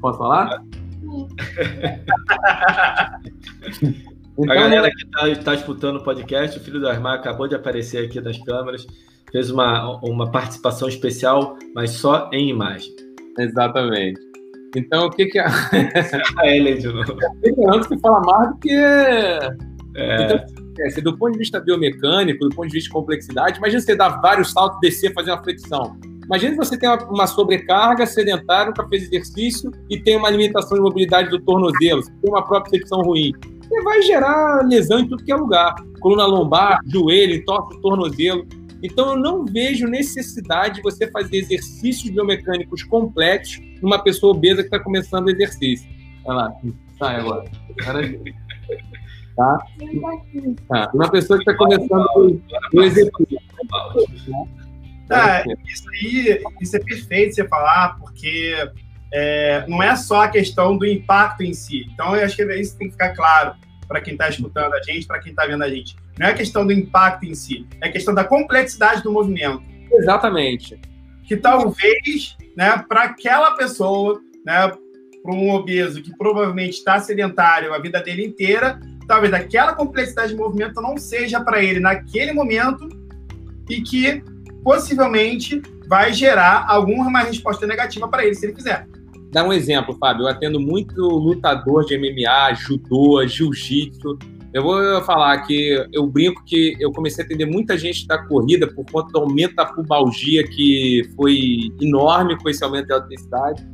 Posso falar? Então, a galera que está tá escutando o podcast, o filho do Armar acabou de aparecer aqui nas câmeras, fez uma, uma participação especial, mas só em imagem. Exatamente. Então, o que que a... a Ellen de novo. Antes que fala mais do que... É... Então, do ponto de vista biomecânico, do ponto de vista de complexidade, imagina você dar vários saltos, descer, fazer uma flexão. Imagina você tem uma, uma sobrecarga sedentária, nunca fez exercício e tem uma limitação de mobilidade do tornozelo, tem uma percepção ruim. Você vai gerar lesão em tudo que é lugar. Coluna lombar, joelho, entorse tornozelo. Então, eu não vejo necessidade de você fazer exercícios biomecânicos complexos numa pessoa obesa que está começando o exercício. Olha lá, sai agora. Tá? tá? Uma pessoa que está começando o exercício. Ah, isso aí, isso é perfeito você falar, porque é, não é só a questão do impacto em si. Então, eu acho que isso tem que ficar claro para quem está escutando a gente, para quem está vendo a gente. Não é a questão do impacto em si, é a questão da complexidade do movimento. Exatamente. Que talvez, né, para aquela pessoa, né, para um obeso que provavelmente está sedentário a vida dele inteira, talvez aquela complexidade de movimento não seja para ele naquele momento e que possivelmente vai gerar alguma resposta negativa para ele, se ele fizer. Dá um exemplo, Fábio. Eu atendo muito lutador de MMA, judô, jiu-jitsu. Eu vou falar que eu brinco que eu comecei a atender muita gente da corrida por conta do aumento da pubalgia que foi enorme com esse aumento da intensidade.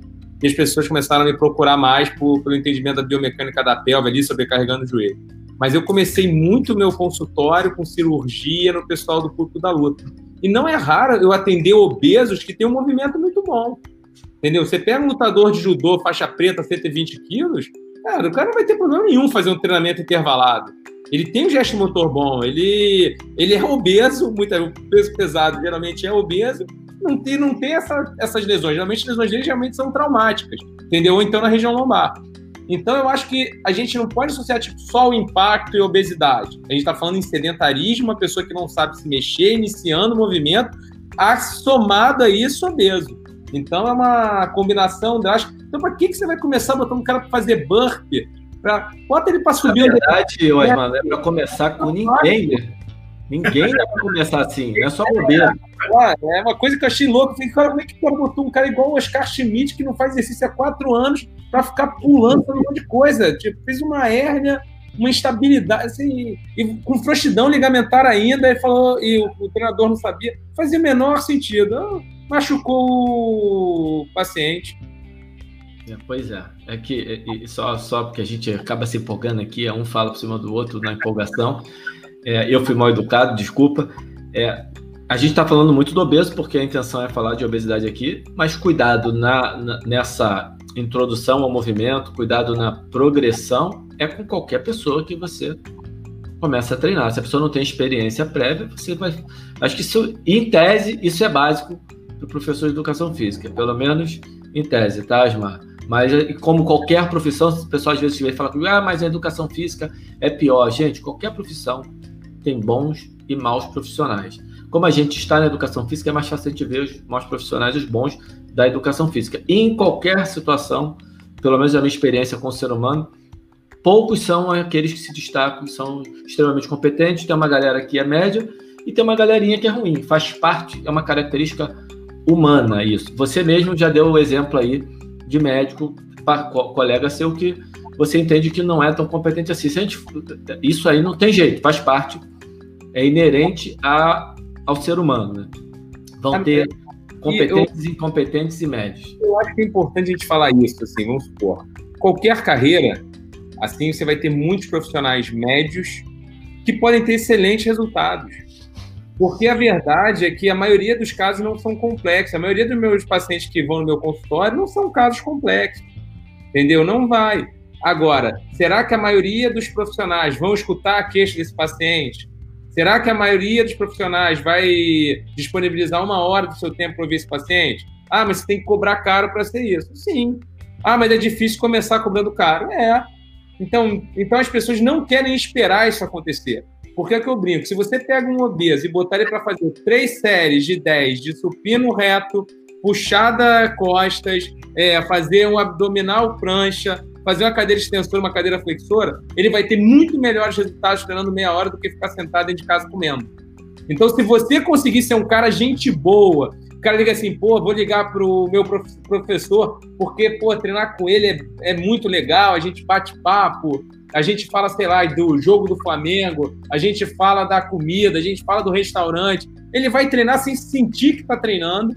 E as pessoas começaram a me procurar mais por, pelo entendimento da biomecânica da pelve ali, sobrecarregando o joelho. Mas eu comecei muito meu consultório com cirurgia no pessoal do público da luta. E não é raro eu atender obesos que têm um movimento muito bom. Entendeu? Você pega um lutador de judô, faixa preta, 120 quilos, cara, o cara não vai ter problema nenhum fazer um treinamento intervalado. Ele tem um gesto motor bom, ele, ele é obeso, muito, o peso pesado geralmente é obeso, não tem, não tem essa, essas lesões. Geralmente as lesões dele geralmente são traumáticas, entendeu? Ou então na região lombar. Então eu acho que a gente não pode associar tipo, só o impacto e obesidade. A gente está falando em sedentarismo, uma pessoa que não sabe se mexer, iniciando o movimento, a, somado a isso, obeso. Então é uma combinação drástica. Então, para que, que você vai começar botando um cara para fazer burp? Pra... Bota ele para subir. Na verdade, Osman, é para começar com ninguém. Né? Ninguém vai começar assim, não é só bobeira. É uma coisa que eu achei louco. Falei, cara, como é que botou um cara igual o Oscar Schmidt, que não faz exercício há quatro anos, para ficar pulando, um monte de coisa? Tipo, uma hérnia, uma instabilidade, assim, e com frouxidão ligamentar ainda, e falou, e o, o treinador não sabia. Fazia menor sentido machucou o paciente. É, pois é, é que é, só, só porque a gente acaba se empolgando aqui, é um fala por cima do outro na empolgação. É, eu fui mal educado, desculpa. É, a gente está falando muito do obeso, porque a intenção é falar de obesidade aqui, mas cuidado na, na, nessa introdução ao movimento, cuidado na progressão, é com qualquer pessoa que você começa a treinar. Se a pessoa não tem experiência prévia, você vai. Acho que isso, em tese, isso é básico para o professor de educação física, pelo menos em tese, tá, Asmar? Mas, como qualquer profissão, o pessoal às vezes vem falar comigo, ah, mas a educação física é pior. Gente, qualquer profissão tem bons e maus profissionais. Como a gente está na educação física, é mais fácil a gente ver os maus profissionais e os bons da educação física. E em qualquer situação, pelo menos a minha experiência com o ser humano, poucos são aqueles que se destacam, são extremamente competentes. Tem uma galera que é média e tem uma galerinha que é ruim. Faz parte, é uma característica humana isso. Você mesmo já deu o exemplo aí de médico, colega seu que você entende que não é tão competente assim. Gente, isso aí não tem jeito, faz parte, é inerente a, ao ser humano. Né? Vão ter competentes, eu, incompetentes e médios. Eu acho que é importante a gente falar isso, assim, vamos supor. Qualquer carreira, assim, você vai ter muitos profissionais médios que podem ter excelentes resultados. Porque a verdade é que a maioria dos casos não são complexos. A maioria dos meus pacientes que vão no meu consultório não são casos complexos. Entendeu? Não vai. Agora, será que a maioria dos profissionais vão escutar a queixa desse paciente? Será que a maioria dos profissionais vai disponibilizar uma hora do seu tempo para ouvir esse paciente? Ah, mas você tem que cobrar caro para ser isso. Sim. Ah, mas é difícil começar cobrando caro. É. Então, então as pessoas não querem esperar isso acontecer. Porque é que eu brinco? Se você pega um obeso e botar ele para fazer três séries de 10 de supino reto, puxada costas, é, fazer um abdominal prancha, fazer uma cadeira extensora, uma cadeira flexora, ele vai ter muito melhores resultados treinando meia hora do que ficar sentado dentro de casa comendo. Então, se você conseguir ser um cara gente boa, o cara liga assim, pô, vou ligar pro meu professor, porque, pô, treinar com ele é, é muito legal, a gente bate papo, a gente fala, sei lá, do jogo do Flamengo, a gente fala da comida, a gente fala do restaurante. Ele vai treinar sem sentir que está treinando,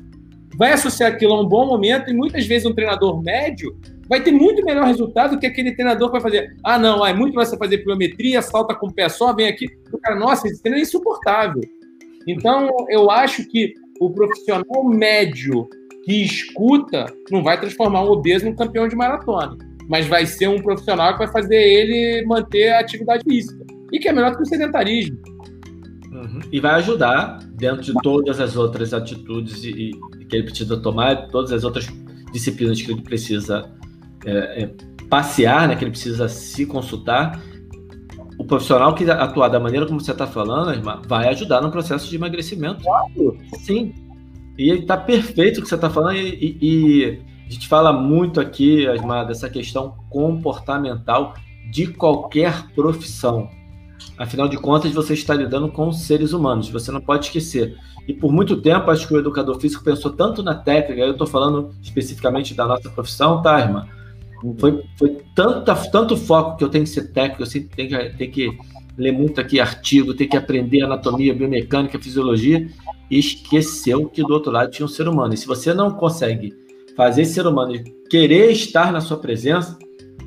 vai associar aquilo a um bom momento, e muitas vezes um treinador médio vai ter muito melhor resultado do que aquele treinador que vai fazer. Ah, não, é muito mais você fazer pliometria, salta com o pé só, vem aqui. O cara, nossa, esse treino é insuportável. Então, eu acho que o profissional médio que escuta não vai transformar um obeso num campeão de maratona mas vai ser um profissional que vai fazer ele manter a atividade física. E que é melhor do que o sedentarismo. Uhum. E vai ajudar, dentro de todas as outras atitudes e, e, que ele precisa tomar, todas as outras disciplinas que ele precisa é, é, passear, né, que ele precisa se consultar. O profissional que atuar da maneira como você está falando, vai ajudar no processo de emagrecimento. Claro. Sim. E está perfeito o que você está falando. e, e a gente fala muito aqui, Asmar, dessa questão comportamental de qualquer profissão. Afinal de contas, você está lidando com seres humanos, você não pode esquecer. E por muito tempo, acho que o educador físico pensou tanto na técnica, eu estou falando especificamente da nossa profissão, tá, irmã? Foi, foi tanta, tanto foco que eu tenho que ser técnico, eu sempre tenho que, que ler muito aqui artigo, tenho que aprender anatomia, biomecânica, fisiologia, e esqueceu que do outro lado tinha um ser humano. E se você não consegue fazer esse ser humano querer estar na sua presença,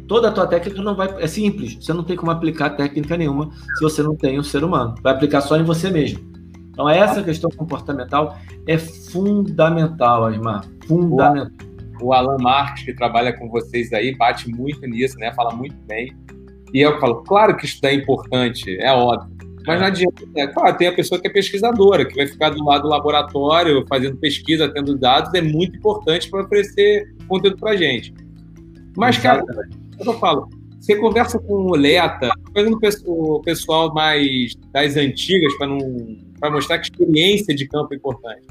toda a tua técnica não vai. É simples, você não tem como aplicar técnica nenhuma se você não tem um ser humano. Vai aplicar só em você mesmo. Então, essa questão comportamental é fundamental, Asmar. Fundamental. O Alan Marques, que trabalha com vocês aí, bate muito nisso, né? Fala muito bem. E eu falo, claro que isso é importante, é óbvio. Mas não adianta. É, claro, tem a pessoa que é pesquisadora, que vai ficar do lado do laboratório, fazendo pesquisa, tendo dados, é muito importante para oferecer conteúdo para gente. Mas, cara, é eu falo, você conversa com o Leta, pegando o pessoal mais das antigas para não para mostrar que experiência de campo é importante.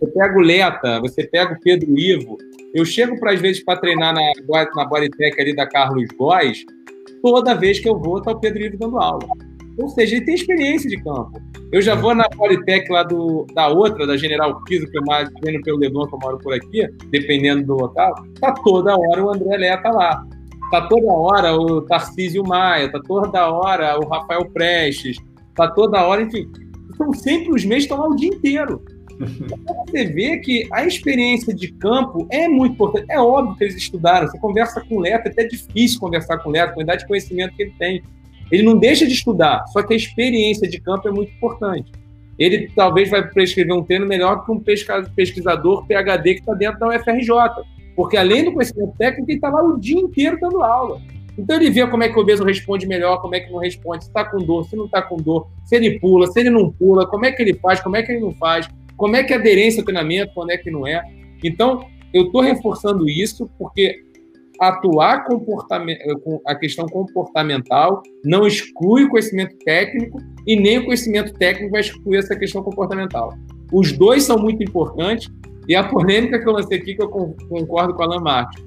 Você pega o Leta, você pega o Pedro Ivo. Eu chego para às vezes para treinar na na Bodytech ali da Carlos Góes, toda vez que eu vou tá o Pedro Ivo dando aula. Ou seja, ele tem experiência de campo. Eu já vou na Polytech lá do, da outra, da General Piso, que eu mais treino pelo Leblon, que eu moro por aqui, dependendo do local, tá toda hora o André Leta lá. Tá toda hora o Tarcísio Maia, tá toda hora o Rafael Prestes, tá toda hora, enfim. São sempre os meses estão lá o dia inteiro. Então, você vê que a experiência de campo é muito importante. É óbvio que eles estudaram. Você conversa com o Leta, é até difícil conversar com o Leta, com a idade de conhecimento que ele tem. Ele não deixa de estudar, só que a experiência de campo é muito importante. Ele talvez vai prescrever um treino melhor que um pesquisador PhD que está dentro da UFRJ, porque além do conhecimento técnico, ele está lá o dia inteiro dando aula. Então ele vê como é que o obeso responde melhor, como é que não responde, se está com dor, se não está com dor, se ele pula, se ele não pula, como é que ele faz, como é que ele não faz, como é que é aderência ao treinamento, quando é que não é. Então, eu estou reforçando isso porque atuar eh, com a questão comportamental não exclui o conhecimento técnico e nem o conhecimento técnico vai excluir essa questão comportamental. Os dois são muito importantes e a polêmica que eu lancei aqui, que eu concordo com a Alan Marques,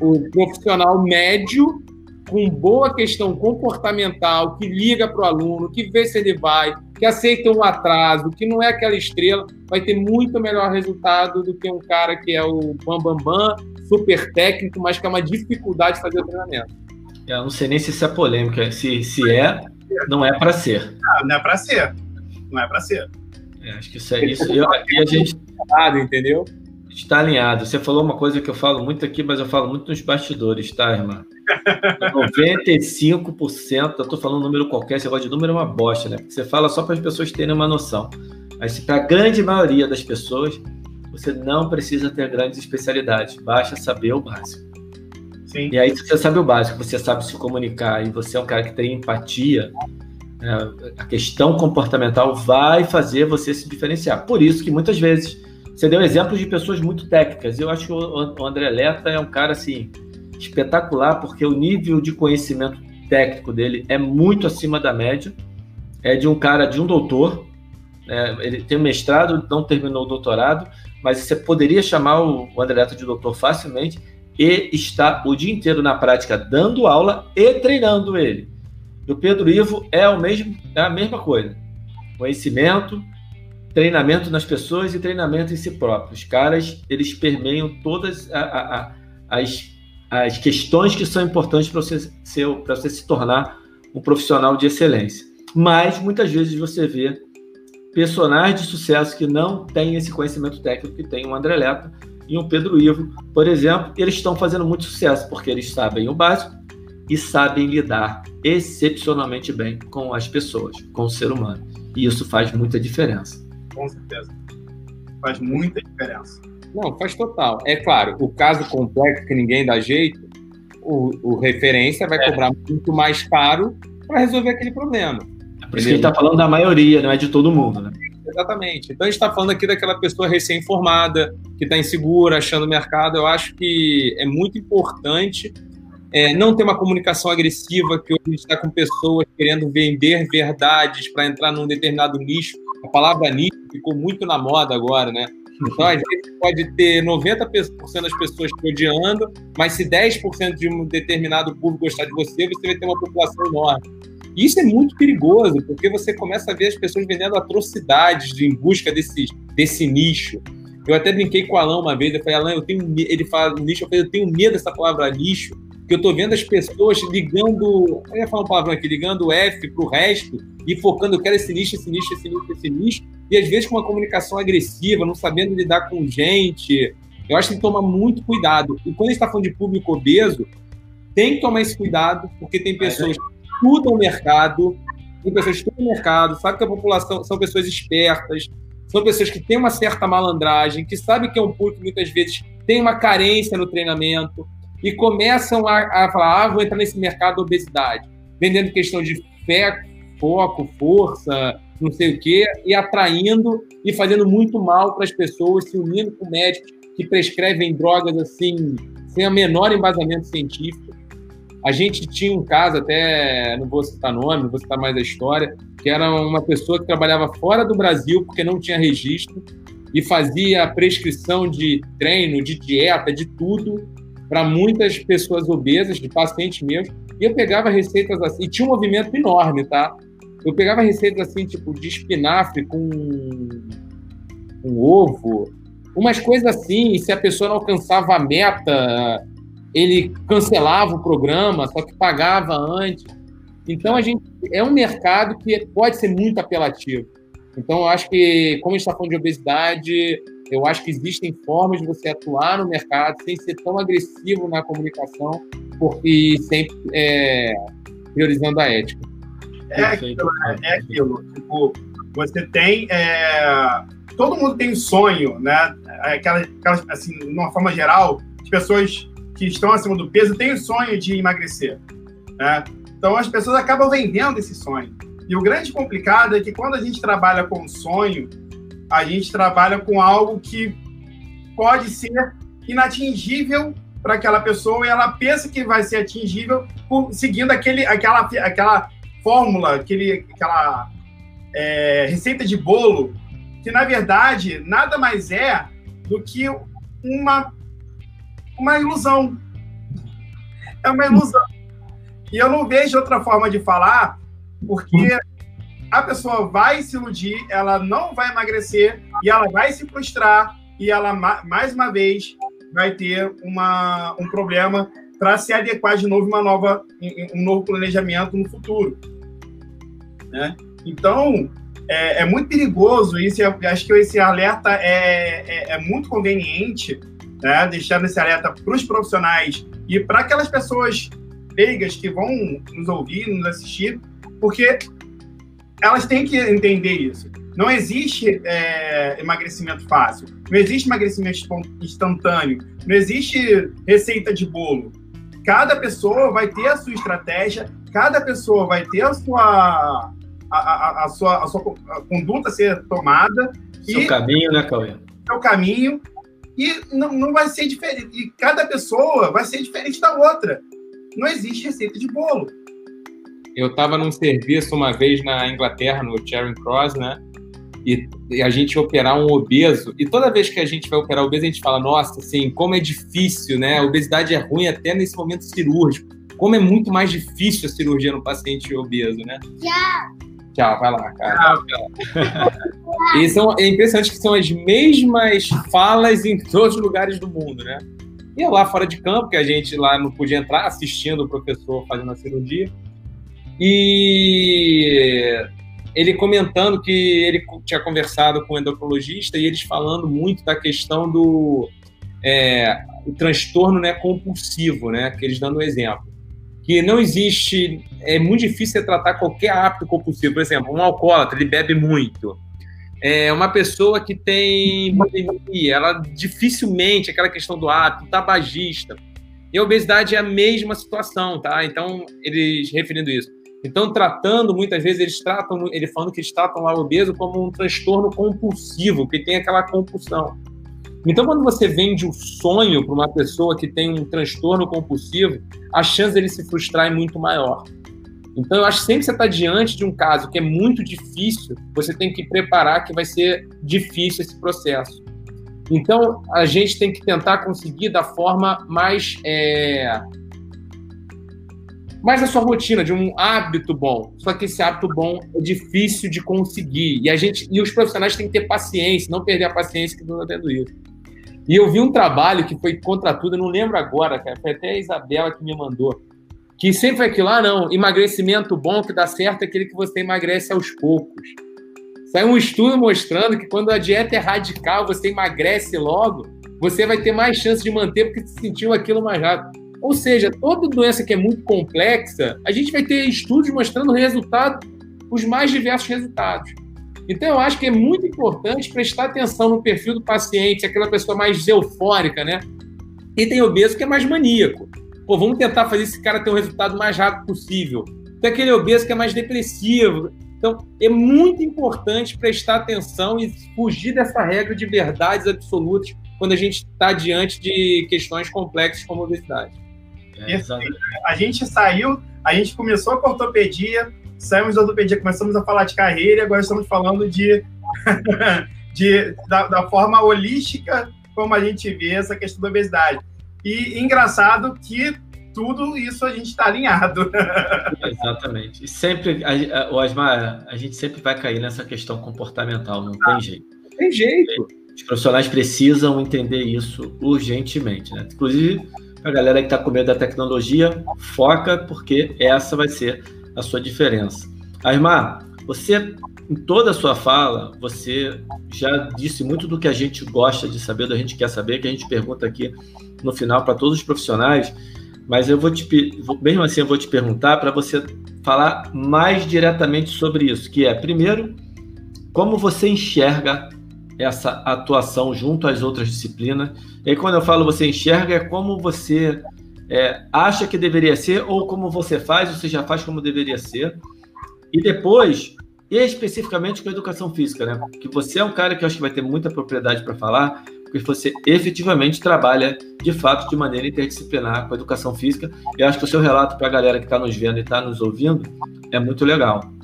o profissional médio com boa questão comportamental, que liga para o aluno, que vê se ele vai, que aceita um atraso, que não é aquela estrela, vai ter muito melhor resultado do que um cara que é o bam, bam, bam super técnico, mas que é uma dificuldade de fazer o treinamento. Eu não sei nem se isso é polêmica. Se, se é, não é para ser. Ah, não é para ser. Não é para ser. É, acho que isso é isso. Eu, e a gente. Entendeu? Está alinhado. Você falou uma coisa que eu falo muito aqui, mas eu falo muito nos bastidores, tá, irmã? 95%, eu estou falando um número qualquer, você gosta de número é uma bosta, né? Porque você fala só para as pessoas terem uma noção. Mas para a grande maioria das pessoas, você não precisa ter grandes especialidades, basta saber o básico. Sim. E aí, se você sabe o básico, você sabe se comunicar e você é um cara que tem empatia, é, a questão comportamental vai fazer você se diferenciar. Por isso que muitas vezes você deu exemplos de pessoas muito técnicas. Eu acho que o André Leta é um cara assim espetacular porque o nível de conhecimento técnico dele é muito acima da média. É de um cara, de um doutor, é, ele tem mestrado, não terminou o doutorado, mas você poderia chamar o, André Neto de doutor facilmente e está o dia inteiro na prática dando aula e treinando ele. E o Pedro Ivo é, o mesmo, é a mesma coisa. Conhecimento, treinamento nas pessoas e treinamento em si próprio. Os caras, eles permeiam todas a, a, a, as, as questões que são importantes para você, você se tornar um profissional de excelência. Mas, muitas vezes, você vê personagens de sucesso que não têm esse conhecimento técnico que tem o André Leta e o Pedro Ivo, por exemplo, eles estão fazendo muito sucesso porque eles sabem o básico e sabem lidar excepcionalmente bem com as pessoas, com o ser humano. E isso faz muita diferença. Com certeza. Faz muita diferença. Não, faz total. É claro, o caso complexo que ninguém dá jeito, o, o referência vai é. cobrar muito mais caro para resolver aquele problema. Por isso que a gente está falando da maioria, não é de todo mundo, né? Exatamente. Então a gente está falando aqui daquela pessoa recém-formada, que está insegura, achando o mercado. Eu acho que é muito importante é, não ter uma comunicação agressiva, que hoje a gente está com pessoas querendo vender verdades para entrar num determinado nicho. A palavra nicho ficou muito na moda agora, né? Então, às vezes, pode ter 90% das pessoas te odiando, mas se 10% de um determinado público gostar de você, você vai ter uma população enorme. E isso é muito perigoso, porque você começa a ver as pessoas vendendo atrocidades em busca desse, desse nicho. Eu até brinquei com o Alan uma vez, eu falei, Alan, eu tenho ele fala nicho, eu falei, eu tenho medo dessa palavra nicho, que eu tô vendo as pessoas ligando, eu ia falar um palavrão aqui, ligando o F pro resto e focando, eu quero esse nicho, esse nicho, esse nicho, esse nicho, e às vezes com uma comunicação agressiva, não sabendo lidar com gente. Eu acho que tem que tomar muito cuidado. E quando a gente está falando de público obeso, tem que tomar esse cuidado, porque tem pessoas que estudam o mercado, tem pessoas que estudam o mercado, sabe que a população são pessoas espertas, são pessoas que têm uma certa malandragem, que sabem que é um público que muitas vezes tem uma carência no treinamento e começam a, a falar: ah, vou entrar nesse mercado da obesidade, vendendo questão de fé, foco, força, não sei o quê, e atraindo e fazendo muito mal para as pessoas, se unindo com médicos que prescrevem drogas assim, sem o menor embasamento científico. A gente tinha um caso, até não vou citar nome, não vou citar mais a história, que era uma pessoa que trabalhava fora do Brasil porque não tinha registro e fazia prescrição de treino, de dieta, de tudo para muitas pessoas obesas, de pacientes meus. E eu pegava receitas assim, e tinha um movimento enorme, tá? Eu pegava receitas assim, tipo, de espinafre com, com ovo, umas coisas assim, e se a pessoa não alcançava a meta, ele cancelava o programa, só que pagava antes. Então a gente é um mercado que pode ser muito apelativo. Então eu acho que, como a gente está falando de obesidade, eu acho que existem formas de você atuar no mercado sem ser tão agressivo na comunicação porque sempre é, priorizando a ética. É aquilo, né? é aquilo. Tipo, você tem. É... Todo mundo tem um sonho, né? Aquela, aquela, assim, de uma forma geral, as pessoas que estão acima do peso têm o sonho de emagrecer. Né? Então as pessoas acabam vendendo esse sonho. E o grande complicado é que quando a gente trabalha com sonho, a gente trabalha com algo que pode ser inatingível para aquela pessoa e ela pensa que vai ser atingível seguindo aquele, aquela, aquela fórmula, aquele, aquela é, receita de bolo, que na verdade nada mais é do que uma, uma ilusão. É uma ilusão. E eu não vejo outra forma de falar, porque a pessoa vai se iludir, ela não vai emagrecer e ela vai se frustrar e ela mais uma vez vai ter uma, um problema para se adequar de novo uma nova um novo planejamento no futuro, né? Então é, é muito perigoso isso. acho que esse alerta é, é, é muito conveniente, né? Deixando esse alerta para os profissionais e para aquelas pessoas leigas que vão nos ouvir, nos assistir, porque elas têm que entender isso. Não existe é, emagrecimento fácil, não existe emagrecimento instantâneo, não existe receita de bolo. Cada pessoa vai ter a sua estratégia, cada pessoa vai ter a sua, a, a, a sua, a sua conduta a ser tomada. Seu e, caminho, né, Cauê? Seu caminho. E não, não vai ser diferente. E cada pessoa vai ser diferente da outra. Não existe receita de bolo. Eu estava num serviço uma vez na Inglaterra, no Charing Cross, né? E, e, a gente operar um obeso. E toda vez que a gente vai operar obeso, a gente fala: nossa, assim, como é difícil, né? A obesidade é ruim até nesse momento cirúrgico. Como é muito mais difícil a cirurgia no paciente obeso, né? Tchau. Tchau, vai lá, cara. Tchau, tchau. e são, é impressionante que são as mesmas falas em todos os lugares do mundo, né? E lá fora de campo, que a gente lá não podia entrar assistindo o professor fazendo a cirurgia. E ele comentando que ele tinha conversado com o endocrinologista e eles falando muito da questão do é, transtorno né, compulsivo, né, que eles dando um exemplo. Que não existe, é muito difícil tratar qualquer hábito compulsivo. Por exemplo, um alcoólatra, ele bebe muito. É uma pessoa que tem ela dificilmente, aquela questão do hábito, tabagista. E a obesidade é a mesma situação, tá? Então, eles referindo isso. Então, tratando, muitas vezes eles tratam, ele falando que eles tratam lá o obeso como um transtorno compulsivo, que tem aquela compulsão. Então, quando você vende o sonho para uma pessoa que tem um transtorno compulsivo, a chance dele se frustrar é muito maior. Então, eu acho que sempre que você está diante de um caso que é muito difícil, você tem que preparar que vai ser difícil esse processo. Então, a gente tem que tentar conseguir da forma mais é, mas a sua rotina de um hábito bom. Só que esse hábito bom é difícil de conseguir. E a gente e os profissionais têm que ter paciência, não perder a paciência que estão tendo isso. E eu vi um trabalho que foi contra tudo, eu não lembro agora, cara, foi até a Isabela que me mandou. Que sempre foi aquilo, ah, não, emagrecimento bom que dá certo é aquele que você emagrece aos poucos. Saiu um estudo mostrando que quando a dieta é radical, você emagrece logo, você vai ter mais chance de manter porque se sentiu aquilo mais rápido. Ou seja, toda doença que é muito complexa, a gente vai ter estudos mostrando os mais diversos resultados. Então, eu acho que é muito importante prestar atenção no perfil do paciente, aquela pessoa mais eufórica, né? E tem obeso que é mais maníaco. Pô, vamos tentar fazer esse cara ter um resultado mais rápido possível. Tem aquele obeso que é mais depressivo. Então, é muito importante prestar atenção e fugir dessa regra de verdades absolutas quando a gente está diante de questões complexas como obesidade. É, a gente saiu, a gente começou com ortopedia, saímos da ortopedia, começamos a falar de carreira, e agora estamos falando de, de da, da, forma holística como a gente vê essa questão da obesidade. E engraçado que tudo isso a gente está alinhado. Exatamente. E sempre, a, a, Osmar, a gente sempre vai cair nessa questão comportamental, não ah, tem jeito. Tem jeito. Os profissionais precisam entender isso urgentemente. Né? Inclusive, a galera que está com medo da tecnologia, foca, porque essa vai ser a sua diferença. Aymar, você, em toda a sua fala, você já disse muito do que a gente gosta de saber, do que a gente quer saber, que a gente pergunta aqui no final para todos os profissionais, mas eu vou te, mesmo assim, eu vou te perguntar para você falar mais diretamente sobre isso, que é, primeiro, como você enxerga essa atuação junto às outras disciplinas. E quando eu falo você enxerga, é como você é, acha que deveria ser ou como você faz, você já faz como deveria ser. E depois, especificamente com a educação física, né? Que você é um cara que eu acho que vai ter muita propriedade para falar, porque você efetivamente trabalha de fato de maneira interdisciplinar com a educação física. E acho que o seu relato para a galera que está nos vendo e está nos ouvindo é muito legal.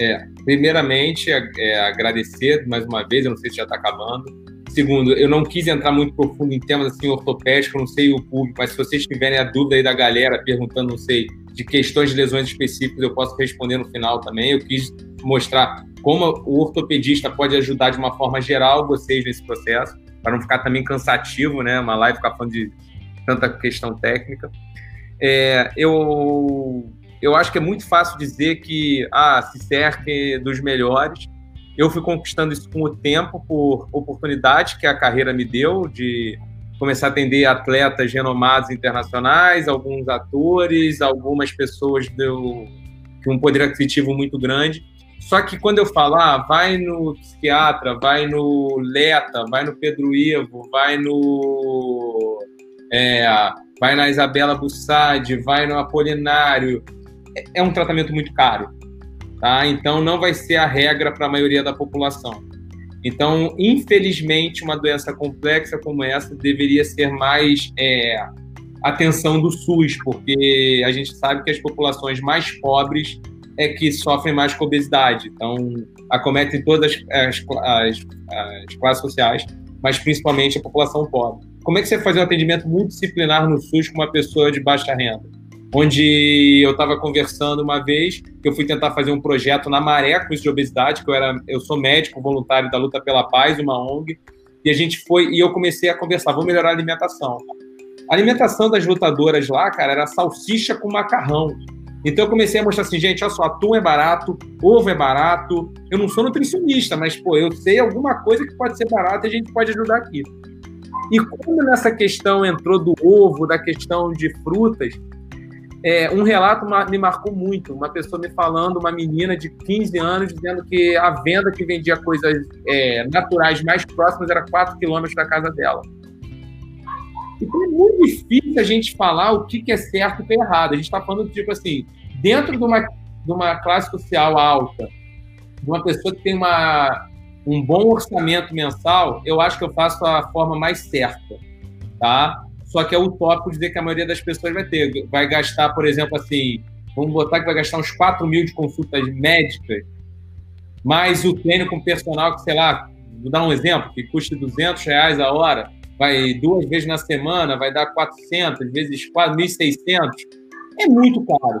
É, primeiramente, é, agradecer mais uma vez, eu não sei se já está acabando. Segundo, eu não quis entrar muito profundo em temas assim ortopédicos, não sei o público, mas se vocês tiverem a dúvida aí da galera perguntando, não sei, de questões de lesões específicas, eu posso responder no final também. Eu quis mostrar como o ortopedista pode ajudar de uma forma geral vocês nesse processo, para não ficar também cansativo, né? Uma live ficar falando de tanta questão técnica. É, eu eu acho que é muito fácil dizer que ah, se cerque dos melhores. Eu fui conquistando isso com o tempo, por oportunidade que a carreira me deu de começar a atender atletas renomados internacionais, alguns atores, algumas pessoas com um poder aquisitivo muito grande. Só que quando eu falar, ah, vai no psiquiatra, vai no Leta, vai no Pedro Ivo, vai no. É, vai na Isabela Bussadi, vai no Apolinário, é um tratamento muito caro, tá? Então não vai ser a regra para a maioria da população. Então, infelizmente, uma doença complexa como essa deveria ser mais é, atenção do SUS, porque a gente sabe que as populações mais pobres é que sofrem mais com obesidade. Então, acometem todas as, as, as classes sociais, mas principalmente a população pobre. Como é que você faz um atendimento multidisciplinar no SUS com uma pessoa de baixa renda? Onde eu estava conversando uma vez que eu fui tentar fazer um projeto na Maré com isso de obesidade, que eu era, eu sou médico voluntário da Luta pela Paz, uma ONG, e a gente foi e eu comecei a conversar, vou melhorar a alimentação. A alimentação das lutadoras lá, cara, era salsicha com macarrão. Então eu comecei a mostrar assim, gente, olha só, atum é barato, ovo é barato. Eu não sou nutricionista, mas pô, eu sei alguma coisa que pode ser barata e a gente pode ajudar aqui. E quando nessa questão entrou do ovo, da questão de frutas, é, um relato me marcou muito. Uma pessoa me falando, uma menina de 15 anos, dizendo que a venda que vendia coisas é, naturais mais próximas era 4 quilômetros da casa dela. Então é muito difícil a gente falar o que, é certo e o que é errado. A gente está falando, tipo assim, dentro de uma, de uma classe social alta, de uma pessoa que tem uma, um bom orçamento mensal, eu acho que eu faço a forma mais certa, tá? Só que é utópico dizer que a maioria das pessoas vai ter. Vai gastar, por exemplo, assim, vamos botar que vai gastar uns 4 mil de consultas médicas, mais o treino com personal, que sei lá, vou dar um exemplo, que custa 200 reais a hora, vai duas vezes na semana, vai dar 400, vezes 1.600. é muito caro.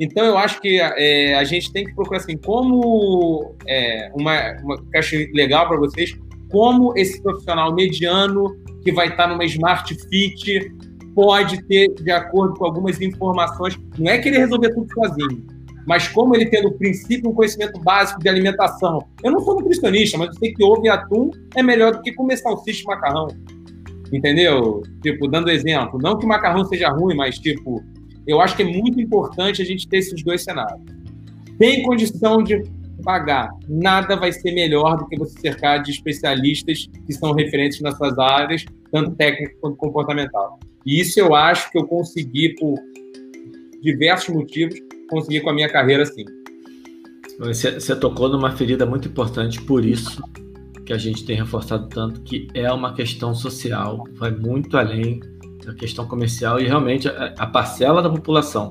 Então, eu acho que é, a gente tem que procurar, assim, como é, uma, uma acho legal para vocês, como esse profissional mediano que vai estar numa Smart Fit pode ter, de acordo com algumas informações, não é que ele resolver tudo sozinho, mas como ele tendo o princípio, um conhecimento básico de alimentação. Eu não sou nutricionista, mas eu sei que ovo e atum é melhor do que comer salsicha e macarrão. Entendeu? Tipo, dando exemplo, não que o macarrão seja ruim, mas tipo, eu acho que é muito importante a gente ter esses dois cenários. Tem condição de pagar, nada vai ser melhor do que você cercar de especialistas que são referentes nas suas áreas, tanto técnica quanto comportamental. E isso eu acho que eu consegui, por diversos motivos, conseguir com a minha carreira sim. Você, você tocou numa ferida muito importante, por isso que a gente tem reforçado tanto que é uma questão social, vai muito além da questão comercial e realmente a, a parcela da população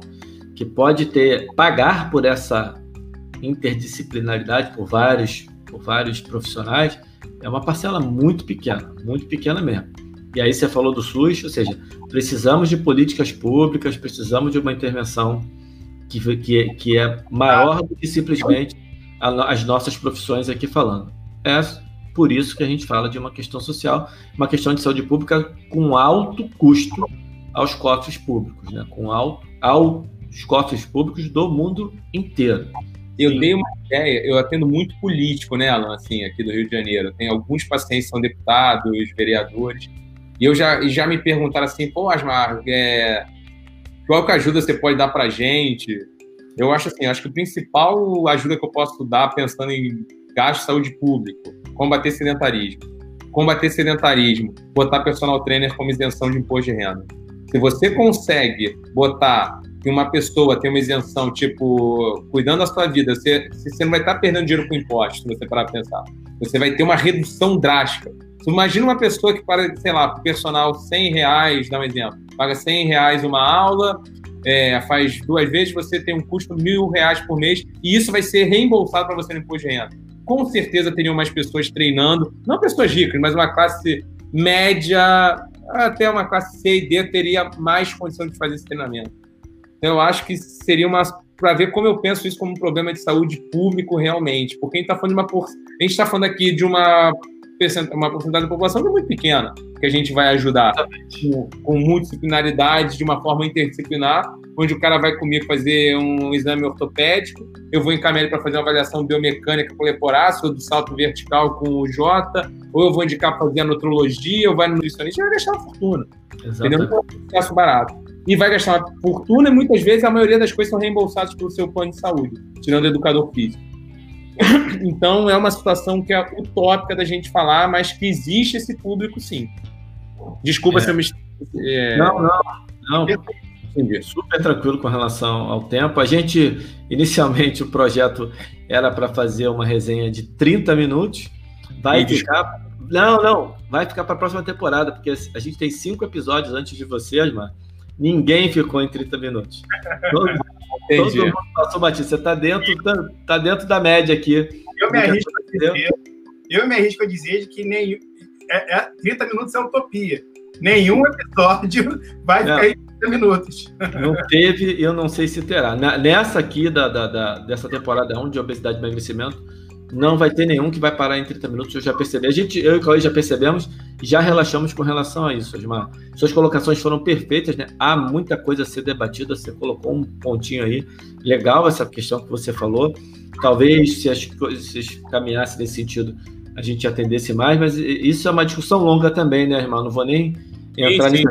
que pode ter pagar por essa interdisciplinaridade por vários por vários profissionais é uma parcela muito pequena, muito pequena mesmo. E aí você falou do SUS, ou seja, precisamos de políticas públicas, precisamos de uma intervenção que, que, que é maior do que simplesmente as nossas profissões aqui falando. É por isso que a gente fala de uma questão social, uma questão de saúde pública com alto custo aos cofres públicos, né? com alto aos cofres públicos do mundo inteiro. Eu Sim. dei uma ideia, eu atendo muito político, né, Alan, assim, aqui do Rio de Janeiro. Tem alguns pacientes que são deputados, vereadores, e eu já, já me perguntaram assim, pô, Asmar, é, qual que ajuda você pode dar pra gente? Eu acho assim, acho que a principal ajuda que eu posso dar pensando em gasto de saúde público, combater sedentarismo. Combater sedentarismo, botar personal trainer como isenção de imposto de renda. Se você consegue botar que uma pessoa tem uma isenção, tipo, cuidando da sua vida, você, você não vai estar perdendo dinheiro com impostos, se você parar para pensar. Você vai ter uma redução drástica. Você imagina uma pessoa que para, sei lá, personal 100 reais, dá um exemplo, paga 100 reais uma aula, é, faz duas vezes, você tem um custo mil reais por mês e isso vai ser reembolsado para você no imposto de renda. Com certeza teriam mais pessoas treinando, não pessoas ricas, mas uma classe média, até uma classe C e D teria mais condição de fazer esse treinamento. Então, eu acho que seria uma para ver como eu penso isso como um problema de saúde público realmente, porque a gente está falando de uma por... a gente está falando aqui de uma uma porcentagem da população que é muito pequena que a gente vai ajudar com, com multidisciplinaridade, de uma forma interdisciplinar, onde o cara vai comigo fazer um exame ortopédico, eu vou encaminhar ele para fazer uma avaliação biomecânica com o leporácio, ou do salto vertical com o J, ou eu vou indicar para fazer a nutrologia, ou vai no nutricionista, vai gastar uma fortuna. Exatamente. Entendeu? É um processo barato. E vai gastar uma fortuna e muitas vezes a maioria das coisas são reembolsadas pelo seu plano de saúde, tirando o educador físico. Então é uma situação que é utópica da gente falar, mas que existe esse público sim. Desculpa é. se eu me. É... Não, não, não. Entendi. Super tranquilo com relação ao tempo. A gente, inicialmente, o projeto era para fazer uma resenha de 30 minutos. Vai ficar. Não, não. Vai ficar para a próxima temporada, porque a gente tem cinco episódios antes de vocês, mano. Ninguém ficou em 30 minutos. Todo, todo mundo passou batido. Você está dentro, tá, tá, dentro da média aqui. Eu me arrisco a dizer, eu me arrisco a dizer que nem, é, é, 30 minutos é utopia. Nenhum episódio vai ficar em 30 minutos. Não teve, eu não sei se terá. Nessa aqui da, da, da dessa temporada 1 de obesidade e emagrecimento, não vai ter nenhum que vai parar em 30 minutos, eu já percebi. A gente, eu e o Cauê já percebemos e já relaxamos com relação a isso, Osmar. Suas colocações foram perfeitas, né? Há muita coisa a ser debatida, você colocou um pontinho aí. Legal essa questão que você falou. Talvez se as coisas caminhassem nesse sentido, a gente atendesse mais, mas isso é uma discussão longa também, né, irmão? Não vou nem entrar sim, sim.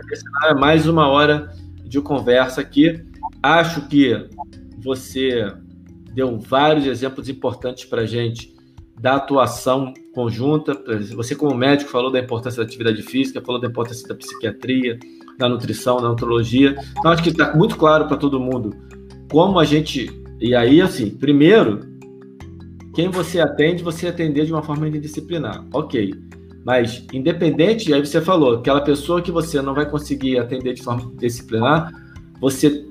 É mais uma hora de conversa aqui. Acho que você deu vários exemplos importantes para a gente da atuação conjunta. Você, como médico, falou da importância da atividade física, falou da importância da psiquiatria, da nutrição, da nutrologia. Então, acho que está muito claro para todo mundo como a gente. E aí, assim, primeiro, quem você atende, você atender de uma forma interdisciplinar. Ok. Mas, independente, aí você falou, aquela pessoa que você não vai conseguir atender de forma disciplinar, você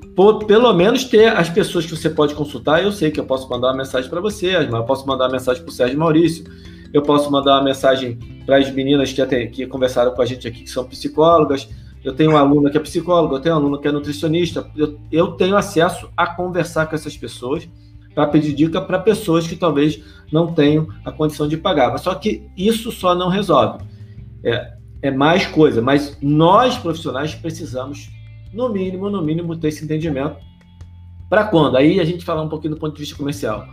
pelo menos ter as pessoas que você pode consultar. Eu sei que eu posso mandar uma mensagem para você, eu posso mandar uma mensagem para o Sérgio Maurício, eu posso mandar uma mensagem para as meninas que, até, que conversaram com a gente aqui, que são psicólogas, eu tenho um aluno que é psicólogo, eu tenho um aluno que é nutricionista, eu, eu tenho acesso a conversar com essas pessoas para pedir dica para pessoas que talvez não tenham a condição de pagar. Mas só que isso só não resolve. É, é mais coisa, mas nós profissionais precisamos, no mínimo, no mínimo, ter esse entendimento. Para quando? Aí a gente fala um pouquinho do ponto de vista comercial.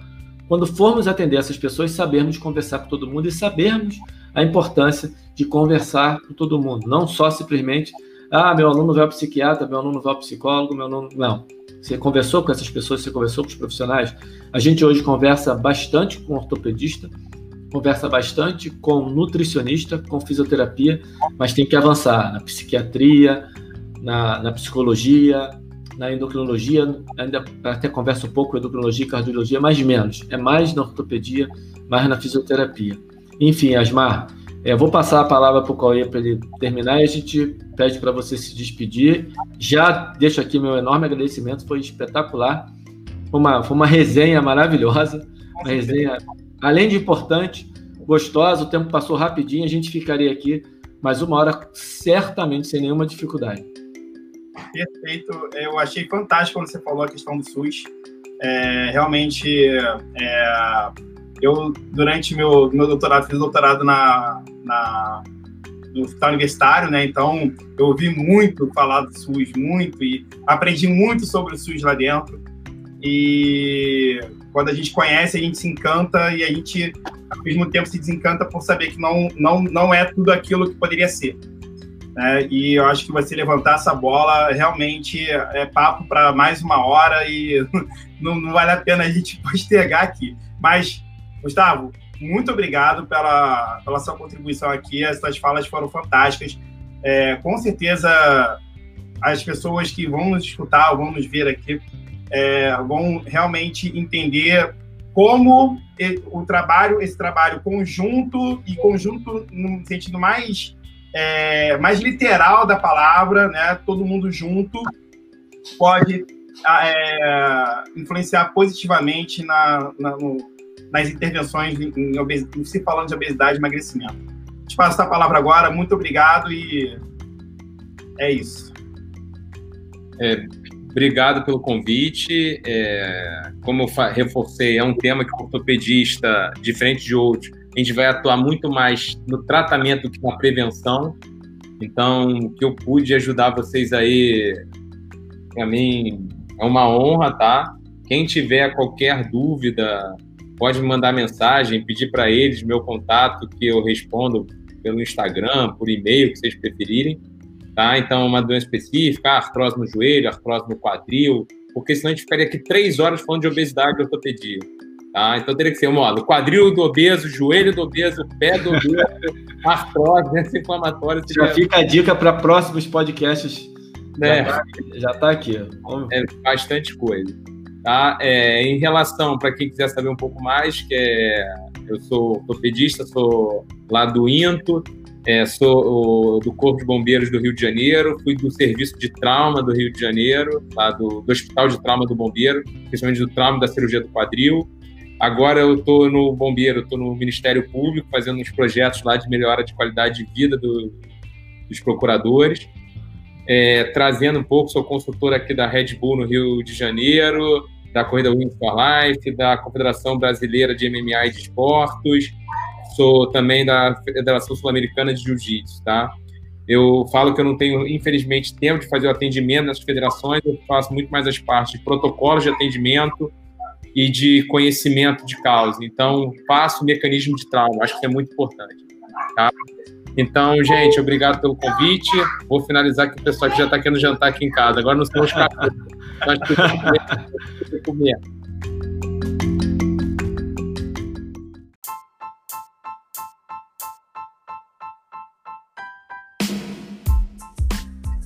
Quando formos atender essas pessoas, sabermos conversar com todo mundo e sabermos a importância de conversar com todo mundo, não só simplesmente, ah, meu aluno vai ao psiquiatra, meu aluno vai ao psicólogo, meu aluno. Não. Você conversou com essas pessoas, você conversou com os profissionais. A gente hoje conversa bastante com ortopedista, conversa bastante com nutricionista, com fisioterapia, mas tem que avançar na psiquiatria, na, na psicologia, na endocrinologia, ainda até conversa um pouco endocrinologia e cardiologia, mas menos. É mais na ortopedia, mais na fisioterapia. Enfim, Asmar, é, vou passar a palavra para o Cauê para ele terminar e a gente pede para você se despedir. Já deixo aqui meu enorme agradecimento, foi espetacular. Foi uma, foi uma resenha maravilhosa, uma resenha, além de importante, gostosa. O tempo passou rapidinho, a gente ficaria aqui mais uma hora, certamente, sem nenhuma dificuldade. Perfeito. Eu achei fantástico quando você falou a questão do SUS. É, realmente, é, eu, durante meu, meu doutorado, fiz doutorado na, na, no hospital universitário, né? Então, eu ouvi muito falar do SUS, muito, e aprendi muito sobre o SUS lá dentro. E quando a gente conhece, a gente se encanta e a gente, ao mesmo tempo, se desencanta por saber que não, não, não é tudo aquilo que poderia ser. Né? E eu acho que você levantar essa bola realmente é papo para mais uma hora e não, não vale a pena a gente postergar aqui. Mas Gustavo, muito obrigado pela, pela sua contribuição aqui. Essas falas foram fantásticas. É, com certeza, as pessoas que vão nos escutar, vão nos ver aqui, é, vão realmente entender como o trabalho, esse trabalho conjunto e conjunto no sentido mais é, mais literal da palavra, né? Todo mundo junto pode é, influenciar positivamente na, na no, nas intervenções em, em se falando de obesidade e emagrecimento. Te passo a palavra agora, muito obrigado e é isso. É, obrigado pelo convite. É, como eu reforcei, é um tema que o ortopedista, diferente de outros, a gente vai atuar muito mais no tratamento que na prevenção. Então, o que eu pude ajudar vocês aí, para mim, é uma honra, tá? Quem tiver qualquer dúvida, pode mandar mensagem, pedir para eles meu contato, que eu respondo pelo Instagram, por e-mail, que vocês preferirem. Tá? Então, uma doença específica, artrose no joelho, artrose no quadril, porque senão a gente ficaria aqui três horas falando de obesidade e ortopedia. Tá? Então, teria que ser, modo, quadril do obeso, joelho do obeso, pé do obeso, artrose, doença inflamatória. Já fica a dica para próximos podcasts. É. Já está tá aqui. Vamos... É bastante coisa. Tá? É, em relação, para quem quiser saber um pouco mais, que é, eu sou ortopedista, sou lá do INTO, é, sou o, do Corpo de Bombeiros do Rio de Janeiro, fui do Serviço de Trauma do Rio de Janeiro, lá do, do Hospital de Trauma do Bombeiro, principalmente do trauma da cirurgia do quadril. Agora eu estou no Bombeiro, estou no Ministério Público, fazendo uns projetos lá de melhora de qualidade de vida do, dos procuradores. É, trazendo um pouco, sou consultor aqui da Red Bull no Rio de Janeiro, da Corrida Wings for Life, da Confederação Brasileira de MMA e de Esportes, sou também da Federação Sul-Americana de Jiu-Jitsu, tá? Eu falo que eu não tenho, infelizmente, tempo de fazer o atendimento nessas federações, eu faço muito mais as partes de protocolos de atendimento e de conhecimento de causa. Então, faço mecanismo de trauma, acho que é muito importante, tá? Então, gente, obrigado pelo convite. Vou finalizar que o pessoal que já está querendo jantar aqui em casa. Agora não são os cafés. Nós precisamos comer.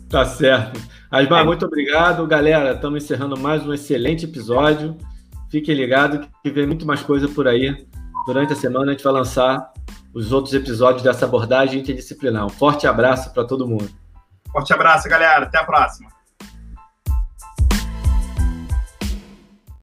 Tá certo. Asmar, é. muito obrigado. Galera, estamos encerrando mais um excelente episódio. Fiquem ligados que vem muito mais coisa por aí. Durante a semana a gente vai lançar os outros episódios dessa abordagem interdisciplinar. Um forte abraço para todo mundo. Forte abraço, galera. Até a próxima.